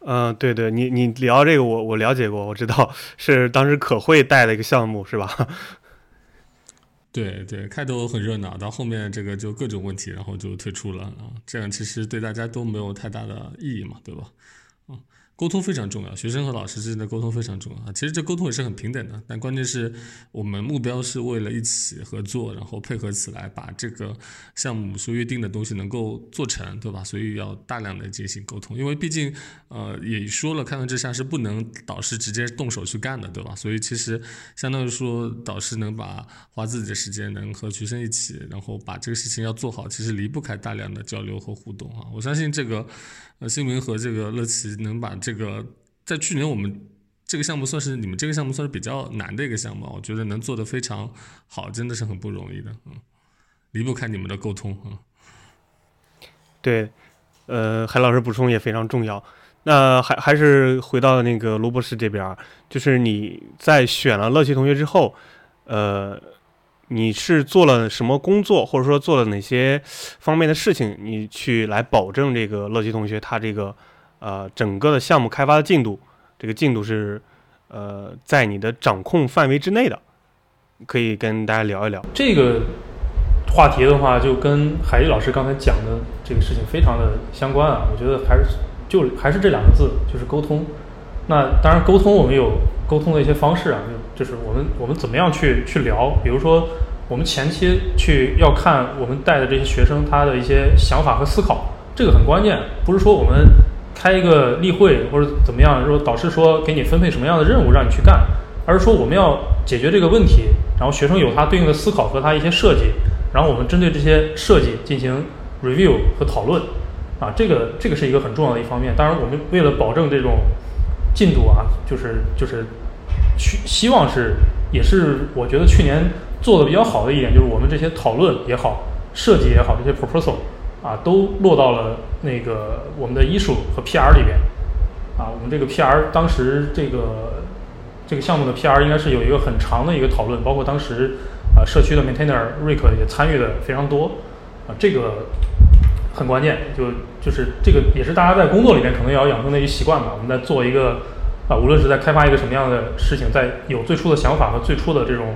嗯，对对，你你聊这个我我了解过，我知道是当时可会带的一个项目是吧？对对，开头很热闹，到后面这个就各种问题，然后就退出了啊。这样其实对大家都没有太大的意义嘛，对吧？沟通非常重要，学生和老师之间的沟通非常重要啊。其实这沟通也是很平等的，但关键是我们目标是为了一起合作，然后配合起来把这个项目所约定的东西能够做成，对吧？所以要大量的进行沟通，因为毕竟呃也说了，开放之下是不能导师直接动手去干的，对吧？所以其实相当于说导师能把花自己的时间，能和学生一起，然后把这个事情要做好，其实离不开大量的交流和互动啊。我相信这个呃新明和这个乐奇能把这。个在去年我们这个项目算是你们这个项目算是比较难的一个项目，我觉得能做的非常好，真的是很不容易的，嗯，离不开你们的沟通，嗯。对，呃，海老师补充也非常重要。那还还是回到那个罗博士这边，就是你在选了乐奇同学之后，呃，你是做了什么工作，或者说做了哪些方面的事情，你去来保证这个乐基同学他这个。呃，整个的项目开发的进度，这个进度是呃在你的掌控范围之内的，可以跟大家聊一聊这个话题的话，就跟海丽老师刚才讲的这个事情非常的相关啊。我觉得还是就还是这两个字，就是沟通。那当然，沟通我们有沟通的一些方式啊，就是我们我们怎么样去去聊，比如说我们前期去要看我们带的这些学生他的一些想法和思考，这个很关键，不是说我们。开一个例会或者怎么样，说导师说给你分配什么样的任务让你去干，而是说我们要解决这个问题，然后学生有他对应的思考和他一些设计，然后我们针对这些设计进行 review 和讨论，啊，这个这个是一个很重要的一方面。当然，我们为了保证这种进度啊，就是就是去希望是也是我觉得去年做的比较好的一点，就是我们这些讨论也好，设计也好，这些 proposal。啊，都落到了那个我们的艺术和 PR 里边。啊，我们这个 PR 当时这个这个项目的 PR 应该是有一个很长的一个讨论，包括当时啊社区的 maintainer Rick 也参与的非常多。啊，这个很关键，就就是这个也是大家在工作里面可能也要养成的一个习惯吧。我们在做一个啊，无论是在开发一个什么样的事情，在有最初的想法和最初的这种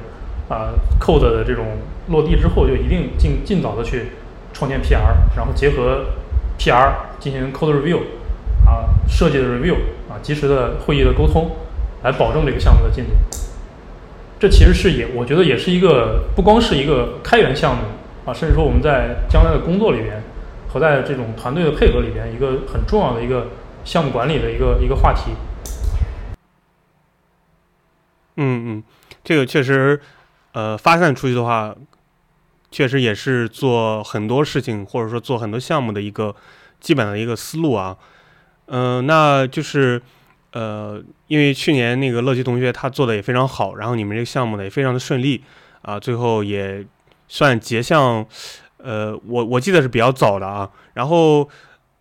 啊 code 的这种落地之后，就一定尽尽早的去。创建 PR，然后结合 PR 进行 code review，啊，设计的 review，啊，及时的会议的沟通，来保证这个项目的进度。这其实是也，我觉得也是一个不光是一个开源项目啊，甚至说我们在将来的工作里边和在这种团队的配合里边，一个很重要的一个项目管理的一个一个话题。嗯嗯，这个确实，呃，发散出去的话。确实也是做很多事情，或者说做很多项目的一个基本的一个思路啊。嗯，那就是，呃，因为去年那个乐奇同学他做的也非常好，然后你们这个项目呢也非常的顺利啊，最后也算结项，呃，我我记得是比较早的啊。然后，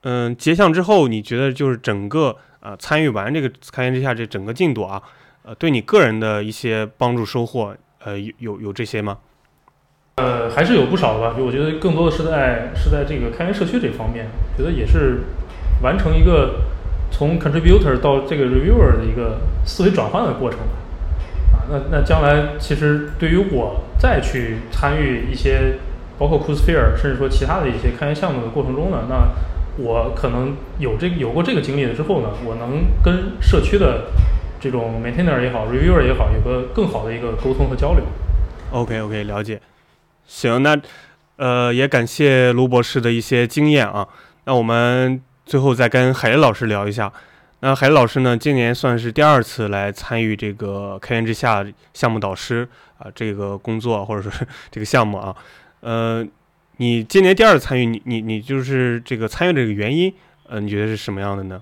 嗯，结项之后，你觉得就是整个啊参与完这个开源之下这整个进度啊，呃，对你个人的一些帮助收获，呃，有有有这些吗？呃，还是有不少的吧。就我觉得更多的是在是在这个开源社区这方面，觉得也是完成一个从 contributor 到这个 reviewer 的一个思维转换的过程。啊，那那将来其实对于我再去参与一些包括 CoolSphere 甚至说其他的一些开源项目的过程中呢，那我可能有这有过这个经历了之后呢，我能跟社区的这种 maintainer 也好，reviewer 也好，有个更好的一个沟通和交流。OK OK，了解。行，那呃也感谢卢博士的一些经验啊。那我们最后再跟海雷老师聊一下。那海雷老师呢，今年算是第二次来参与这个开源之下项目导师啊这个工作或者说是这个项目啊。呃，你今年第二次参与，你你你就是这个参与这个原因，呃，你觉得是什么样的呢？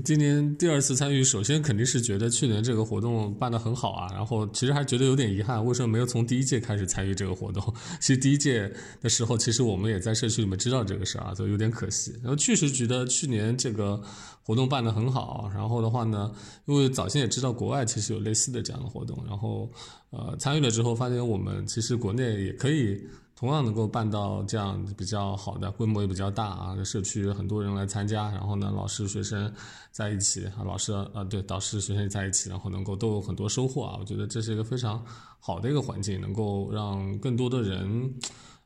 今年第二次参与，首先肯定是觉得去年这个活动办得很好啊，然后其实还觉得有点遗憾，为什么没有从第一届开始参与这个活动？其实第一届的时候，其实我们也在社区里面知道这个事儿啊，所以有点可惜。然后确实觉得去年这个活动办得很好，然后的话呢，因为早先也知道国外其实有类似的这样的活动，然后呃参与了之后，发现我们其实国内也可以。同样能够办到这样比较好的规模也比较大啊，社区很多人来参加，然后呢，老师学生在一起啊，老师啊对，导师学生在一起，然后能够都有很多收获啊，我觉得这是一个非常好的一个环境，能够让更多的人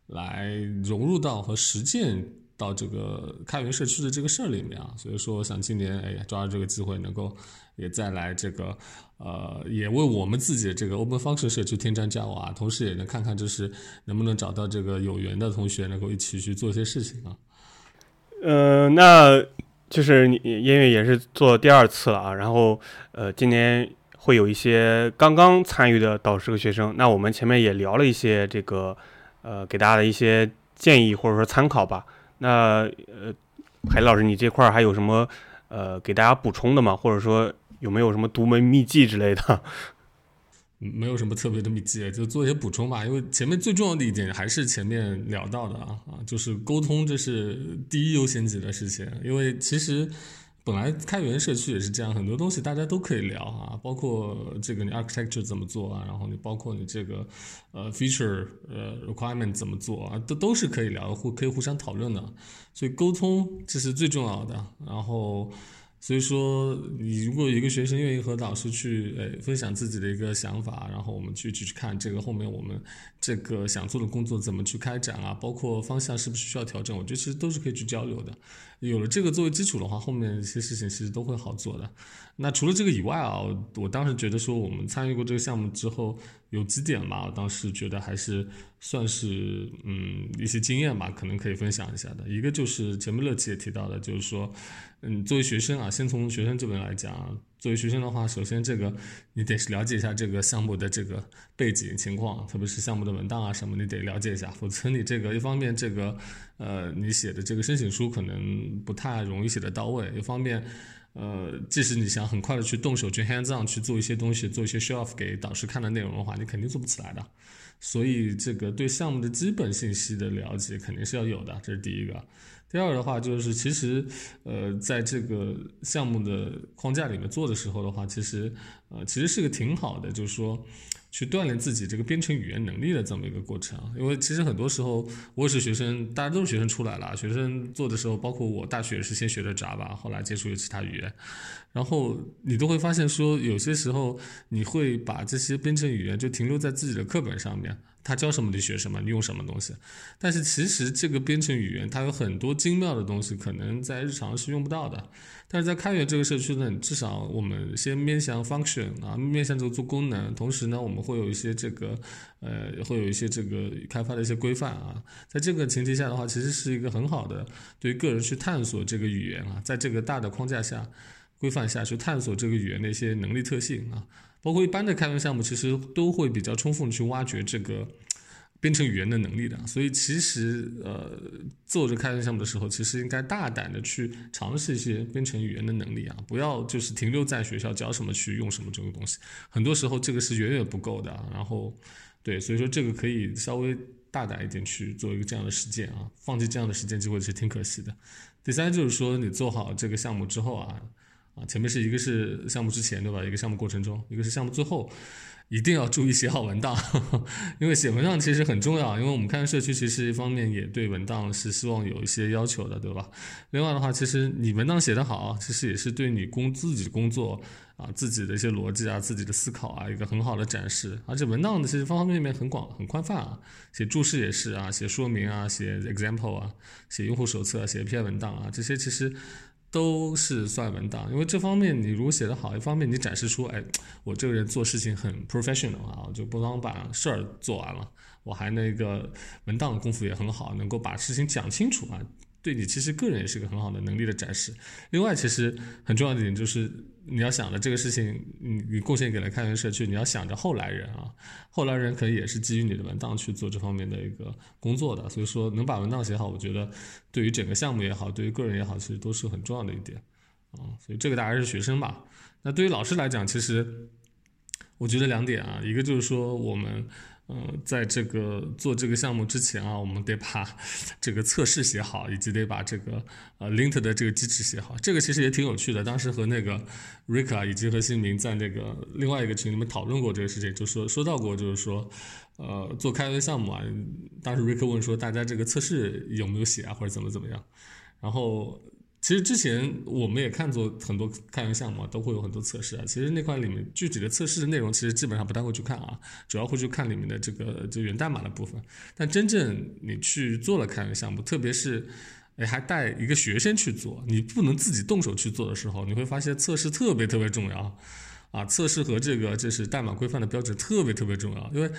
来融入到和实践到这个开源社区的这个事儿里面啊，所以说我想今年哎呀抓住这个机会能够也再来这个呃也为我们自己的这个 Open Function 社区添砖加瓦，同时也能看看就是能不能找到这个有缘的同学能够一起去做一些事情啊。呃，那就是你因为也是做第二次了啊，然后呃今年会有一些刚刚参与的导师和学生，那我们前面也聊了一些这个呃给大家的一些建议或者说参考吧。那呃，海老师，你这块儿还有什么呃给大家补充的吗？或者说有没有什么独门秘技之类的？没有什么特别的秘籍，就做一些补充吧。因为前面最重要的一点还是前面聊到的啊啊，就是沟通，这是第一优先级的事情。因为其实。本来开源社区也是这样，很多东西大家都可以聊啊，包括这个你 architecture 怎么做啊，然后你包括你这个呃 feature 呃 requirement 怎么做啊，都都是可以聊，互可以互相讨论的，所以沟通这是最重要的。然后。所以说，你如果一个学生愿意和导师去，诶分享自己的一个想法，然后我们去去去看这个后面我们这个想做的工作怎么去开展啊，包括方向是不是需要调整，我觉得其实都是可以去交流的。有了这个作为基础的话，后面一些事情其实都会好做的。那除了这个以外啊，我当时觉得说我们参与过这个项目之后。有几点吧，我当时觉得还是算是嗯一些经验吧，可能可以分享一下的。一个就是前面乐奇也提到的，就是说，嗯，作为学生啊，先从学生这边来讲，作为学生的话，首先这个你得是了解一下这个项目的这个背景情况，特别是项目的文档啊什么，你得了解一下，否则你这个一方面这个呃你写的这个申请书可能不太容易写得到位，一方面。呃，即使你想很快的去动手去 hands on 去做一些东西，做一些 show off 给导师看的内容的话，你肯定做不起来的。所以这个对项目的基本信息的了解肯定是要有的，这是第一个。第二的话就是，其实呃，在这个项目的框架里面做的时候的话，其实呃，其实是个挺好的，就是说。去锻炼自己这个编程语言能力的这么一个过程，因为其实很多时候我也是学生，大家都是学生出来了。学生做的时候，包括我大学是先学的 Java，后来接触了其他语言，然后你都会发现说，有些时候你会把这些编程语言就停留在自己的课本上面。他教什么你学什么，你用什么东西。但是其实这个编程语言它有很多精妙的东西，可能在日常是用不到的。但是在开源这个社区呢，至少我们先面向 function 啊，面向这个做功能，同时呢，我们会有一些这个呃，会有一些这个开发的一些规范啊。在这个前提下的话，其实是一个很好的对于个人去探索这个语言啊，在这个大的框架下规范下去探索这个语言的一些能力特性啊。包括一般的开源项目，其实都会比较充分的去挖掘这个编程语言的能力的。所以其实呃，做这开源项目的时候，其实应该大胆的去尝试一些编程语言的能力啊，不要就是停留在学校教什么去用什么这个东西。很多时候这个是远远不够的。然后对，所以说这个可以稍微大胆一点去做一个这样的实践啊，放弃这样的实践机会是挺可惜的。第三就是说，你做好这个项目之后啊。啊，前面是一个是项目之前对吧？一个项目过程中，一个是项目最后，一定要注意写好文档，因为写文档其实很重要。因为我们看社区其实一方面也对文档是希望有一些要求的，对吧？另外的话，其实你文档写得好，其实也是对你工自己工作啊、自己的一些逻辑啊、自己的思考啊一个很好的展示。而且文档的其实方方面面很广、很宽泛啊，写注释也是啊，写说明啊，写 example 啊，写用户手册、写 API 文档啊，这些其实。都是算文档，因为这方面你如果写得好，一方面你展示出，哎，我这个人做事情很 professional 啊，就不光把事儿做完了，我还那个文档的功夫也很好，能够把事情讲清楚啊。对你其实个人也是个很好的能力的展示。另外，其实很重要的一点就是你要想着这个事情，你你贡献给了开源社区，你要想着后来人啊，后来人可能也是基于你的文档去做这方面的一个工作的。所以说，能把文档写好，我觉得对于整个项目也好，对于个人也好，其实都是很重要的一点啊。所以这个大概是学生吧。那对于老师来讲，其实我觉得两点啊，一个就是说我们。嗯，在这个做这个项目之前啊，我们得把 这个测试写好，以及得把这个呃 lint 的这个机制写好。这个其实也挺有趣的。当时和那个 Rika 以及和新明在那个另外一个群里面讨论过这个事情，就说说到过，就是说，呃，做开源项目啊，当时 Rick 问说大家这个测试有没有写啊，或者怎么怎么样，然后。其实之前我们也看做很多开源项目，都会有很多测试啊。其实那块里面具体的测试的内容，其实基本上不太会去看啊，主要会去看里面的这个就源代码的部分。但真正你去做了开源项目，特别是哎，还带一个学生去做，你不能自己动手去做的时候，你会发现测试特别特别重要。啊，测试和这个就是代码规范的标准特别特别重要，因为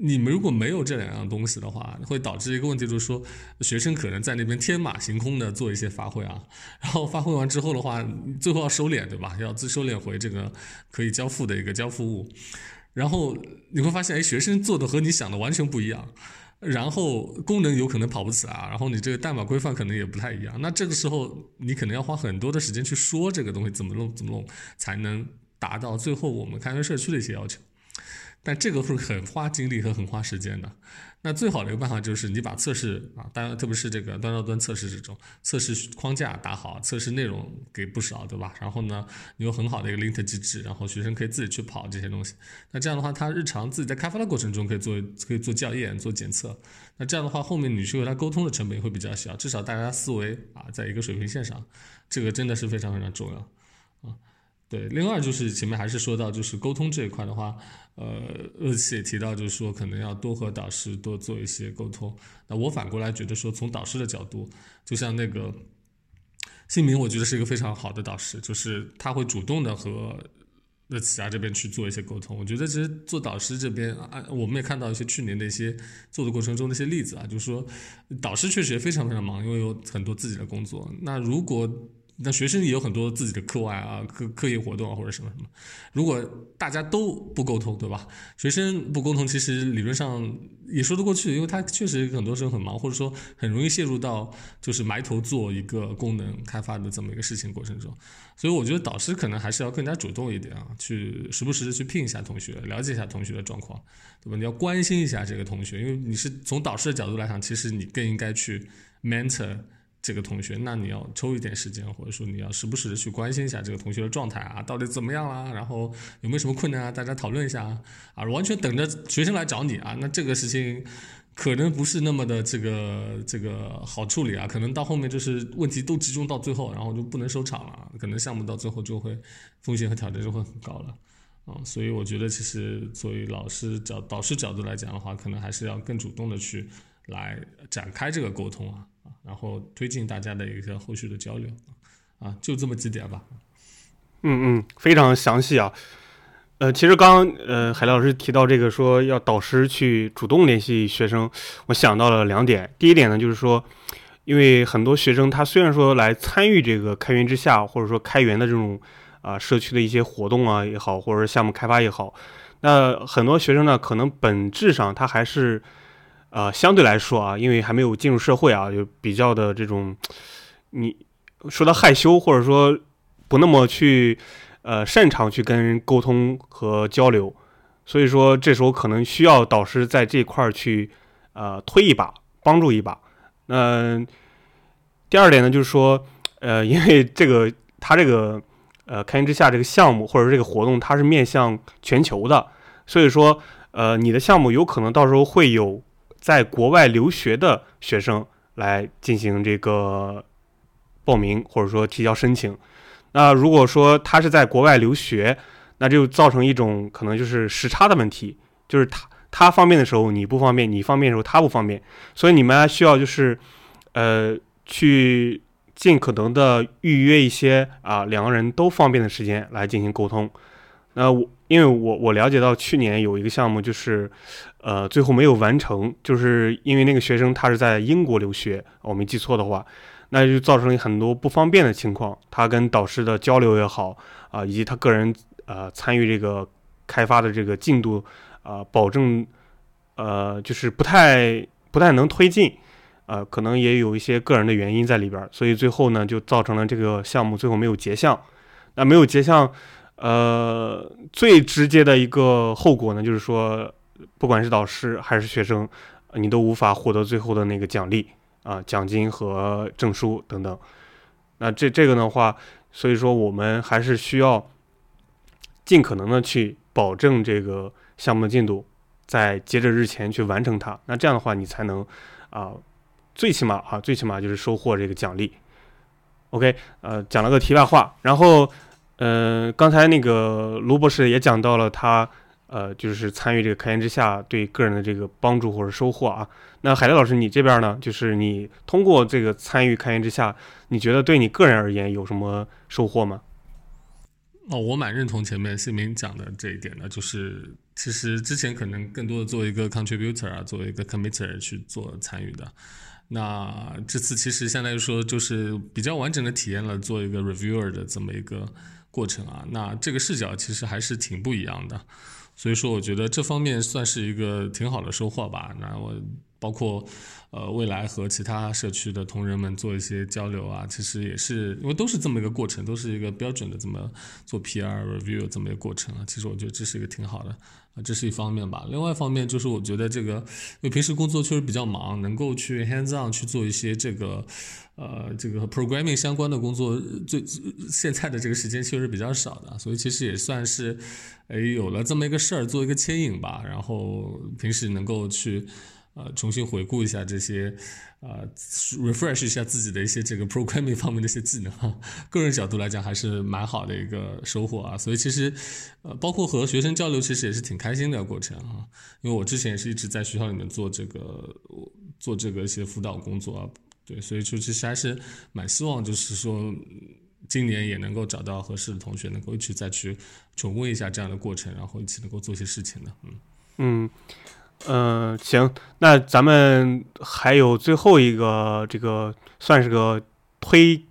你们如果没有这两样东西的话，会导致一个问题，就是说学生可能在那边天马行空的做一些发挥啊，然后发挥完之后的话，最后要收敛，对吧？要自收敛回这个可以交付的一个交付物，然后你会发现，哎，学生做的和你想的完全不一样，然后功能有可能跑不起来，然后你这个代码规范可能也不太一样，那这个时候你可能要花很多的时间去说这个东西怎么弄怎么弄才能。达到最后我们开源社区的一些要求，但这个是很花精力和很花时间的。那最好的一个办法就是你把测试啊，当然特别是这个端到端测试这种测试框架打好，测试内容给不少，对吧？然后呢，你有很好的一个 lint 机制，然后学生可以自己去跑这些东西。那这样的话，他日常自己在开发的过程中可以做可以做校验、做检测。那这样的话，后面你去和他沟通的成本也会比较小，至少大家思维啊在一个水平线上，这个真的是非常非常重要啊。对，另外就是前面还是说到，就是沟通这一块的话，呃，二期也提到，就是说可能要多和导师多做一些沟通。那我反过来觉得说，从导师的角度，就像那个姓名，我觉得是一个非常好的导师，就是他会主动的和乐奇啊这边去做一些沟通。我觉得其实做导师这边啊，我们也看到一些去年的一些做的过程中的一些例子啊，就是说导师确实也非常非常忙，因为有很多自己的工作。那如果那学生也有很多自己的课外啊、课课业活动啊，或者什么什么。如果大家都不沟通，对吧？学生不沟通，其实理论上也说得过去，因为他确实很多时候很忙，或者说很容易陷入到就是埋头做一个功能开发的这么一个事情过程中。所以我觉得导师可能还是要更加主动一点啊，去时不时的去聘一下同学，了解一下同学的状况，对吧？你要关心一下这个同学，因为你是从导师的角度来讲，其实你更应该去 mentor。这个同学，那你要抽一点时间，或者说你要时不时的去关心一下这个同学的状态啊，到底怎么样啦？然后有没有什么困难啊？大家讨论一下啊。啊，完全等着学生来找你啊，那这个事情可能不是那么的这个这个好处理啊。可能到后面就是问题都集中到最后，然后就不能收场了，可能项目到最后就会风险和挑战就会很高了啊。所以我觉得，其实作为老师角导师角度来讲的话，可能还是要更主动的去来展开这个沟通啊。然后推进大家的一个后续的交流，啊，就这么几点吧。嗯嗯，非常详细啊。呃，其实刚刚呃海老师提到这个说要导师去主动联系学生，我想到了两点。第一点呢，就是说，因为很多学生他虽然说来参与这个开源之下，或者说开源的这种啊社区的一些活动啊也好，或者是项目开发也好，那很多学生呢，可能本质上他还是。呃，相对来说啊，因为还没有进入社会啊，就比较的这种，你说他害羞，或者说不那么去呃擅长去跟人沟通和交流，所以说这时候可能需要导师在这块儿去呃推一把，帮助一把。那第二点呢，就是说呃，因为这个他这个呃开源之下这个项目或者这个活动，它是面向全球的，所以说呃你的项目有可能到时候会有。在国外留学的学生来进行这个报名或者说提交申请。那如果说他是在国外留学，那就造成一种可能就是时差的问题，就是他他方便的时候你不方便，你方便的时候他不方便，所以你们还需要就是呃去尽可能的预约一些啊两个人都方便的时间来进行沟通。那我因为我我了解到去年有一个项目就是。呃，最后没有完成，就是因为那个学生他是在英国留学，我没记错的话，那就造成了很多不方便的情况。他跟导师的交流也好啊，以及他个人呃参与这个开发的这个进度啊，保证呃就是不太不太能推进，呃，可能也有一些个人的原因在里边，所以最后呢就造成了这个项目最后没有结项。那没有结项，呃，最直接的一个后果呢，就是说。不管是导师还是学生，你都无法获得最后的那个奖励啊，奖金和证书等等。那这这个的话，所以说我们还是需要尽可能的去保证这个项目的进度，在截止日前去完成它。那这样的话，你才能啊，最起码啊，最起码就是收获这个奖励。OK，呃，讲了个题外话，然后，嗯，刚才那个卢博士也讲到了他。呃，就是参与这个开源之下对个人的这个帮助或者收获啊。那海雷老师，你这边呢，就是你通过这个参与开源之下，你觉得对你个人而言有什么收获吗？哦，我蛮认同前面谢明讲的这一点的，就是其实之前可能更多的作为一个 contributor 啊，作为一个 committer 去做参与的。那这次其实相当于说，就是比较完整的体验了做一个 reviewer 的这么一个过程啊。那这个视角其实还是挺不一样的，所以说我觉得这方面算是一个挺好的收获吧。那我。包括，呃，未来和其他社区的同仁们做一些交流啊，其实也是因为都是这么一个过程，都是一个标准的这么做 PR review 这么一个过程啊。其实我觉得这是一个挺好的，这是一方面吧。另外一方面就是我觉得这个，因为平时工作确实比较忙，能够去 hands on 去做一些这个，呃，这个 programming 相关的工作，最现在的这个时间确实比较少的，所以其实也算是，哎，有了这么一个事儿做一个牵引吧。然后平时能够去。呃，重新回顾一下这些，呃，refresh 一下自己的一些这个 programming 方面的一些技能，个人角度来讲还是蛮好的一个收获啊。所以其实，呃，包括和学生交流，其实也是挺开心的过程啊。因为我之前也是一直在学校里面做这个做这个一些辅导工作啊，对，所以就其实还是蛮希望，就是说今年也能够找到合适的同学，能够一起再去重温一下这样的过程，然后一起能够做些事情的，嗯嗯。嗯，行，那咱们还有最后一个，这个算是个推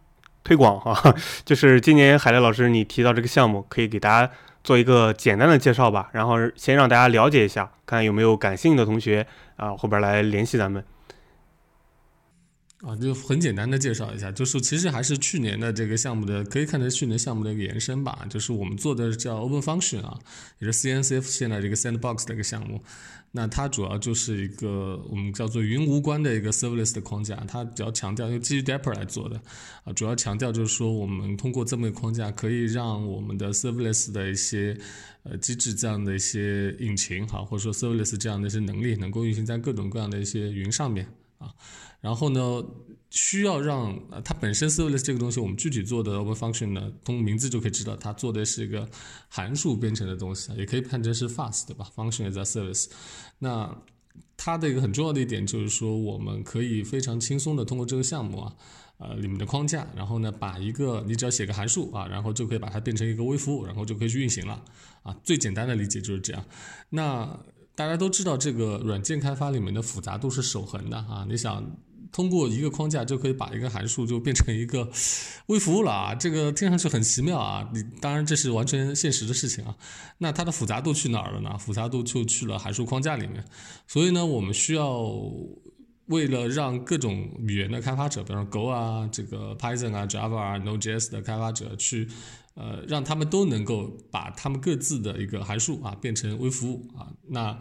推广哈，就是今年海雷老师你提到这个项目，可以给大家做一个简单的介绍吧，然后先让大家了解一下，看有没有感兴趣的同学啊后边来联系咱们。啊，就很简单的介绍一下，就是其实还是去年的这个项目的，可以看成去年项目的一个延伸吧。就是我们做的叫 Open Function 啊，也是 CNCF 现在这个 Sandbox 的一个项目。那它主要就是一个我们叫做云无关的一个 Serverless 的框架，它比较强调用基于 d e p p e r 来做的啊，主要强调就是说我们通过这么一个框架，可以让我们的 Serverless 的一些呃机制这样的一些引擎哈，或者说 Serverless 这样的一些能力，能够运行在各种各样的一些云上面啊。然后呢，需要让呃它本身 serverless 这个东西，我们具体做的 open function 呢，通名字就可以知道，它做的是一个函数编程的东西，也可以看成是 fast 对吧？function as a service。那它的一个很重要的一点就是说，我们可以非常轻松的通过这个项目啊，呃，里面的框架，然后呢，把一个你只要写个函数啊，然后就可以把它变成一个微服务，然后就可以去运行了啊。最简单的理解就是这样。那大家都知道，这个软件开发里面的复杂度是守恒的啊，你想。通过一个框架就可以把一个函数就变成一个 微服务了啊，这个听上去很奇妙啊。你当然这是完全现实的事情啊。那它的复杂度去哪儿了呢？复杂度就去了函数框架里面。所以呢，我们需要为了让各种语言的开发者，比如说 Go 啊、这个 Python 啊、Java 啊、Node.js 的开发者去，呃，让他们都能够把他们各自的一个函数啊变成微服务啊。那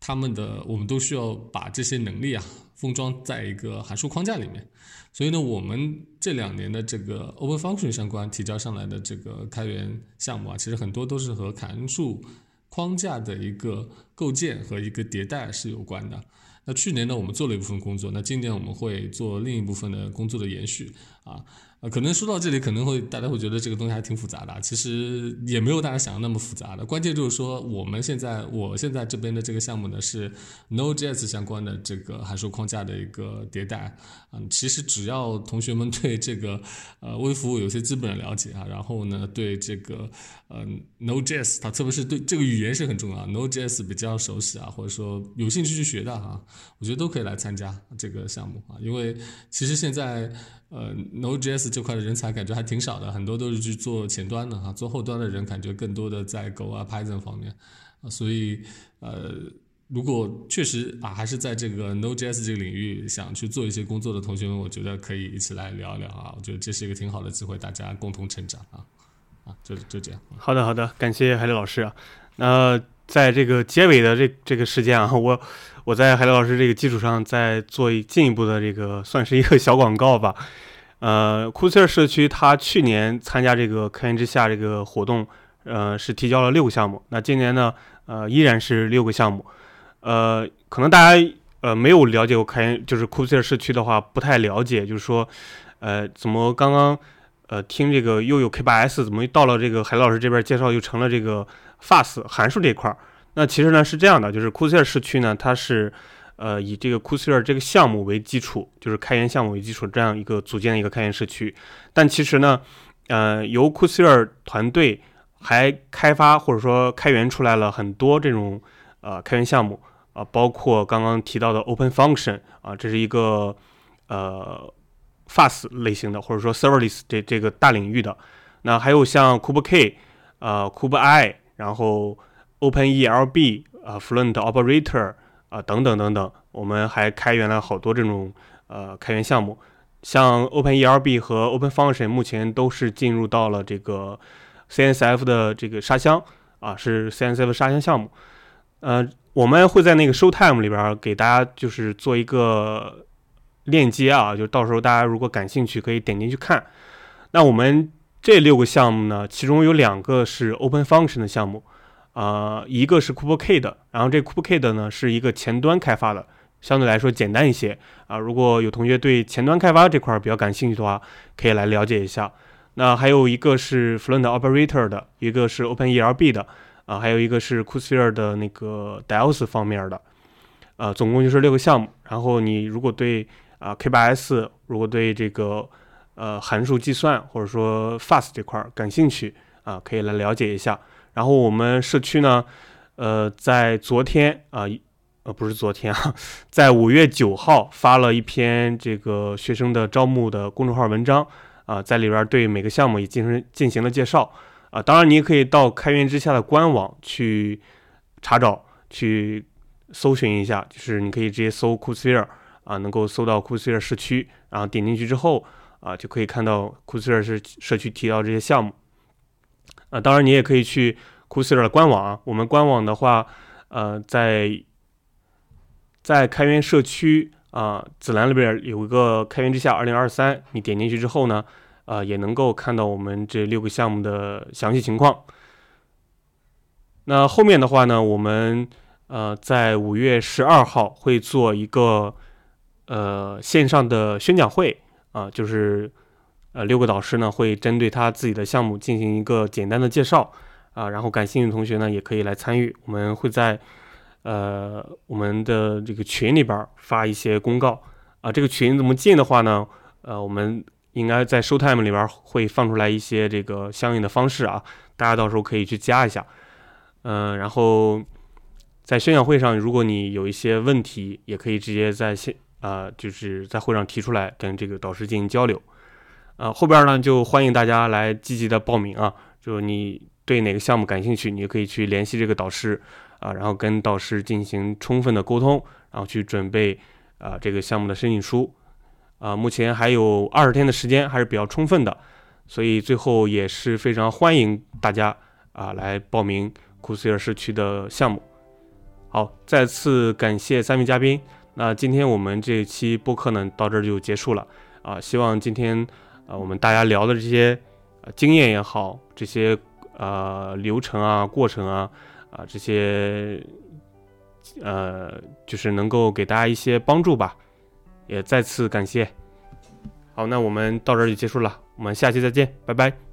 他们的我们都需要把这些能力啊。封装在一个函数框架里面，所以呢，我们这两年的这个 Open Function 相关提交上来的这个开源项目啊，其实很多都是和函数框架的一个构建和一个迭代是有关的。那去年呢，我们做了一部分工作，那今年我们会做另一部分的工作的延续啊。可能说到这里，可能会大家会觉得这个东西还挺复杂的，其实也没有大家想的那么复杂的。关键就是说，我们现在我现在这边的这个项目呢，是 Node.js 相关的这个函数框架的一个迭代。嗯，其实只要同学们对这个呃微服务有些基本的了解啊，然后呢，对这个呃 Node.js 它特别是对这个语言是很重要，Node.js 比较熟悉啊，或者说有兴趣去学的啊，我觉得都可以来参加这个项目啊，因为其实现在。呃，Node.js 这块的人才感觉还挺少的，很多都是去做前端的哈，做后端的人感觉更多的在 Go 啊、Python 方面啊，所以呃，如果确实啊，还是在这个 Node.js 这个领域想去做一些工作的同学们，我觉得可以一起来聊一聊啊，我觉得这是一个挺好的机会，大家共同成长啊啊，就就这样。好的，好的，感谢海丽老师啊。那在这个结尾的这这个时间啊，我。我在海雷老师这个基础上再做进一步的这个，算是一个小广告吧。呃，库斯尔社区它去年参加这个开源之下这个活动，呃，是提交了六个项目。那今年呢，呃，依然是六个项目。呃，可能大家呃没有了解过开源，就是库斯尔社区的话，不太了解，就是说，呃，怎么刚刚呃听这个又有 K8s，怎么到了这个海老师这边介绍，又成了这个 Fast 函数这块儿？那其实呢是这样的，就是库斯尔市区呢，它是呃以这个库斯尔这个项目为基础，就是开源项目为基础这样一个组建的一个开源社区。但其实呢，呃，由库斯尔团队还开发或者说开源出来了很多这种呃开源项目啊，包括刚刚提到的 Open Function 啊，这是一个呃 Fast 类型的，或者说 Serverless 这这个大领域的。那还有像 KubeK 啊、KubeI，然后 OpenELB 啊、Fluent Operator 啊等等等等，我们还开源了好多这种呃开源项目。像 OpenELB 和 OpenFunction 目前都是进入到了这个 CNCF 的这个沙箱啊，是 CNCF 沙箱项目。呃，我们会在那个 Showtime 里边给大家就是做一个链接啊，就到时候大家如果感兴趣可以点进去看。那我们这六个项目呢，其中有两个是 OpenFunction 的项目，啊、一个是 KubeK 的，然后这 KubeK 的呢是一个前端开发的，相对来说简单一些啊。如果有同学对前端开发这块比较感兴趣的话，可以来了解一下。那还有一个是 Fluent Operator 的，一个是 OpenELB 的，啊，还有一个是 Kusphere 的那个 DAOS 方面的，呃，总共就是六个项目。然后你如果对啊 K8s，如果对这个呃函数计算或者说 Fast 这块儿感兴趣啊，可以来了解一下。然后我们社区呢，呃，在昨天啊，呃，不是昨天啊，在五月九号发了一篇这个学生的招募的公众号文章啊，在里边对每个项目也进行进行了介绍啊。当然，你也可以到开源之下的官网去查找，去搜寻一下，就是你可以直接搜 Kusphere 啊，能够搜到 Kusphere 社区，然后点进去之后啊，就可以看到 Kusphere 社社区提到这些项目。啊，当然你也可以去 Kusphere 的官网啊，我们官网的话，呃，在在开源社区啊子栏里边有一个开源之下二零二三，你点进去之后呢，呃，也能够看到我们这六个项目的详细情况。那后面的话呢，我们呃在五月十二号会做一个呃线上的宣讲会啊、就是呃六个导师呢会针对他自己的项目进行一个简单的介绍啊、然后感兴趣的同学呢也可以来参与，我们会在呃我们的这个群里边发一些公告。啊、这个群怎么进的话呢，呃我们应该在 Showtime 里边会放出来一些这个相应的方式啊，大家到时候可以去加一下。嗯，然后在宣讲会上，如果你有一些问题，也可以直接在线啊、就是在会上提出来，跟这个导师进行交流。呃，后边呢就欢迎大家来积极的报名啊，就你对哪个项目感兴趣，你也可以去联系这个导师啊，然后跟导师进行充分的沟通，然后去准备啊这个项目的申请书。啊，目前还有二十天的时间，还是比较充分的，所以最后也是非常欢迎大家啊来报名库斯尔市区的项目。好，再次感谢三位嘉宾。那今天我们这期播客呢到这儿就结束了啊，希望今天啊我们大家聊的这些经验也好，这些呃流程啊、过程啊啊这些呃就是能够给大家一些帮助吧，也再次感谢。好，那我们到这就结束了，我们下期再见，拜拜。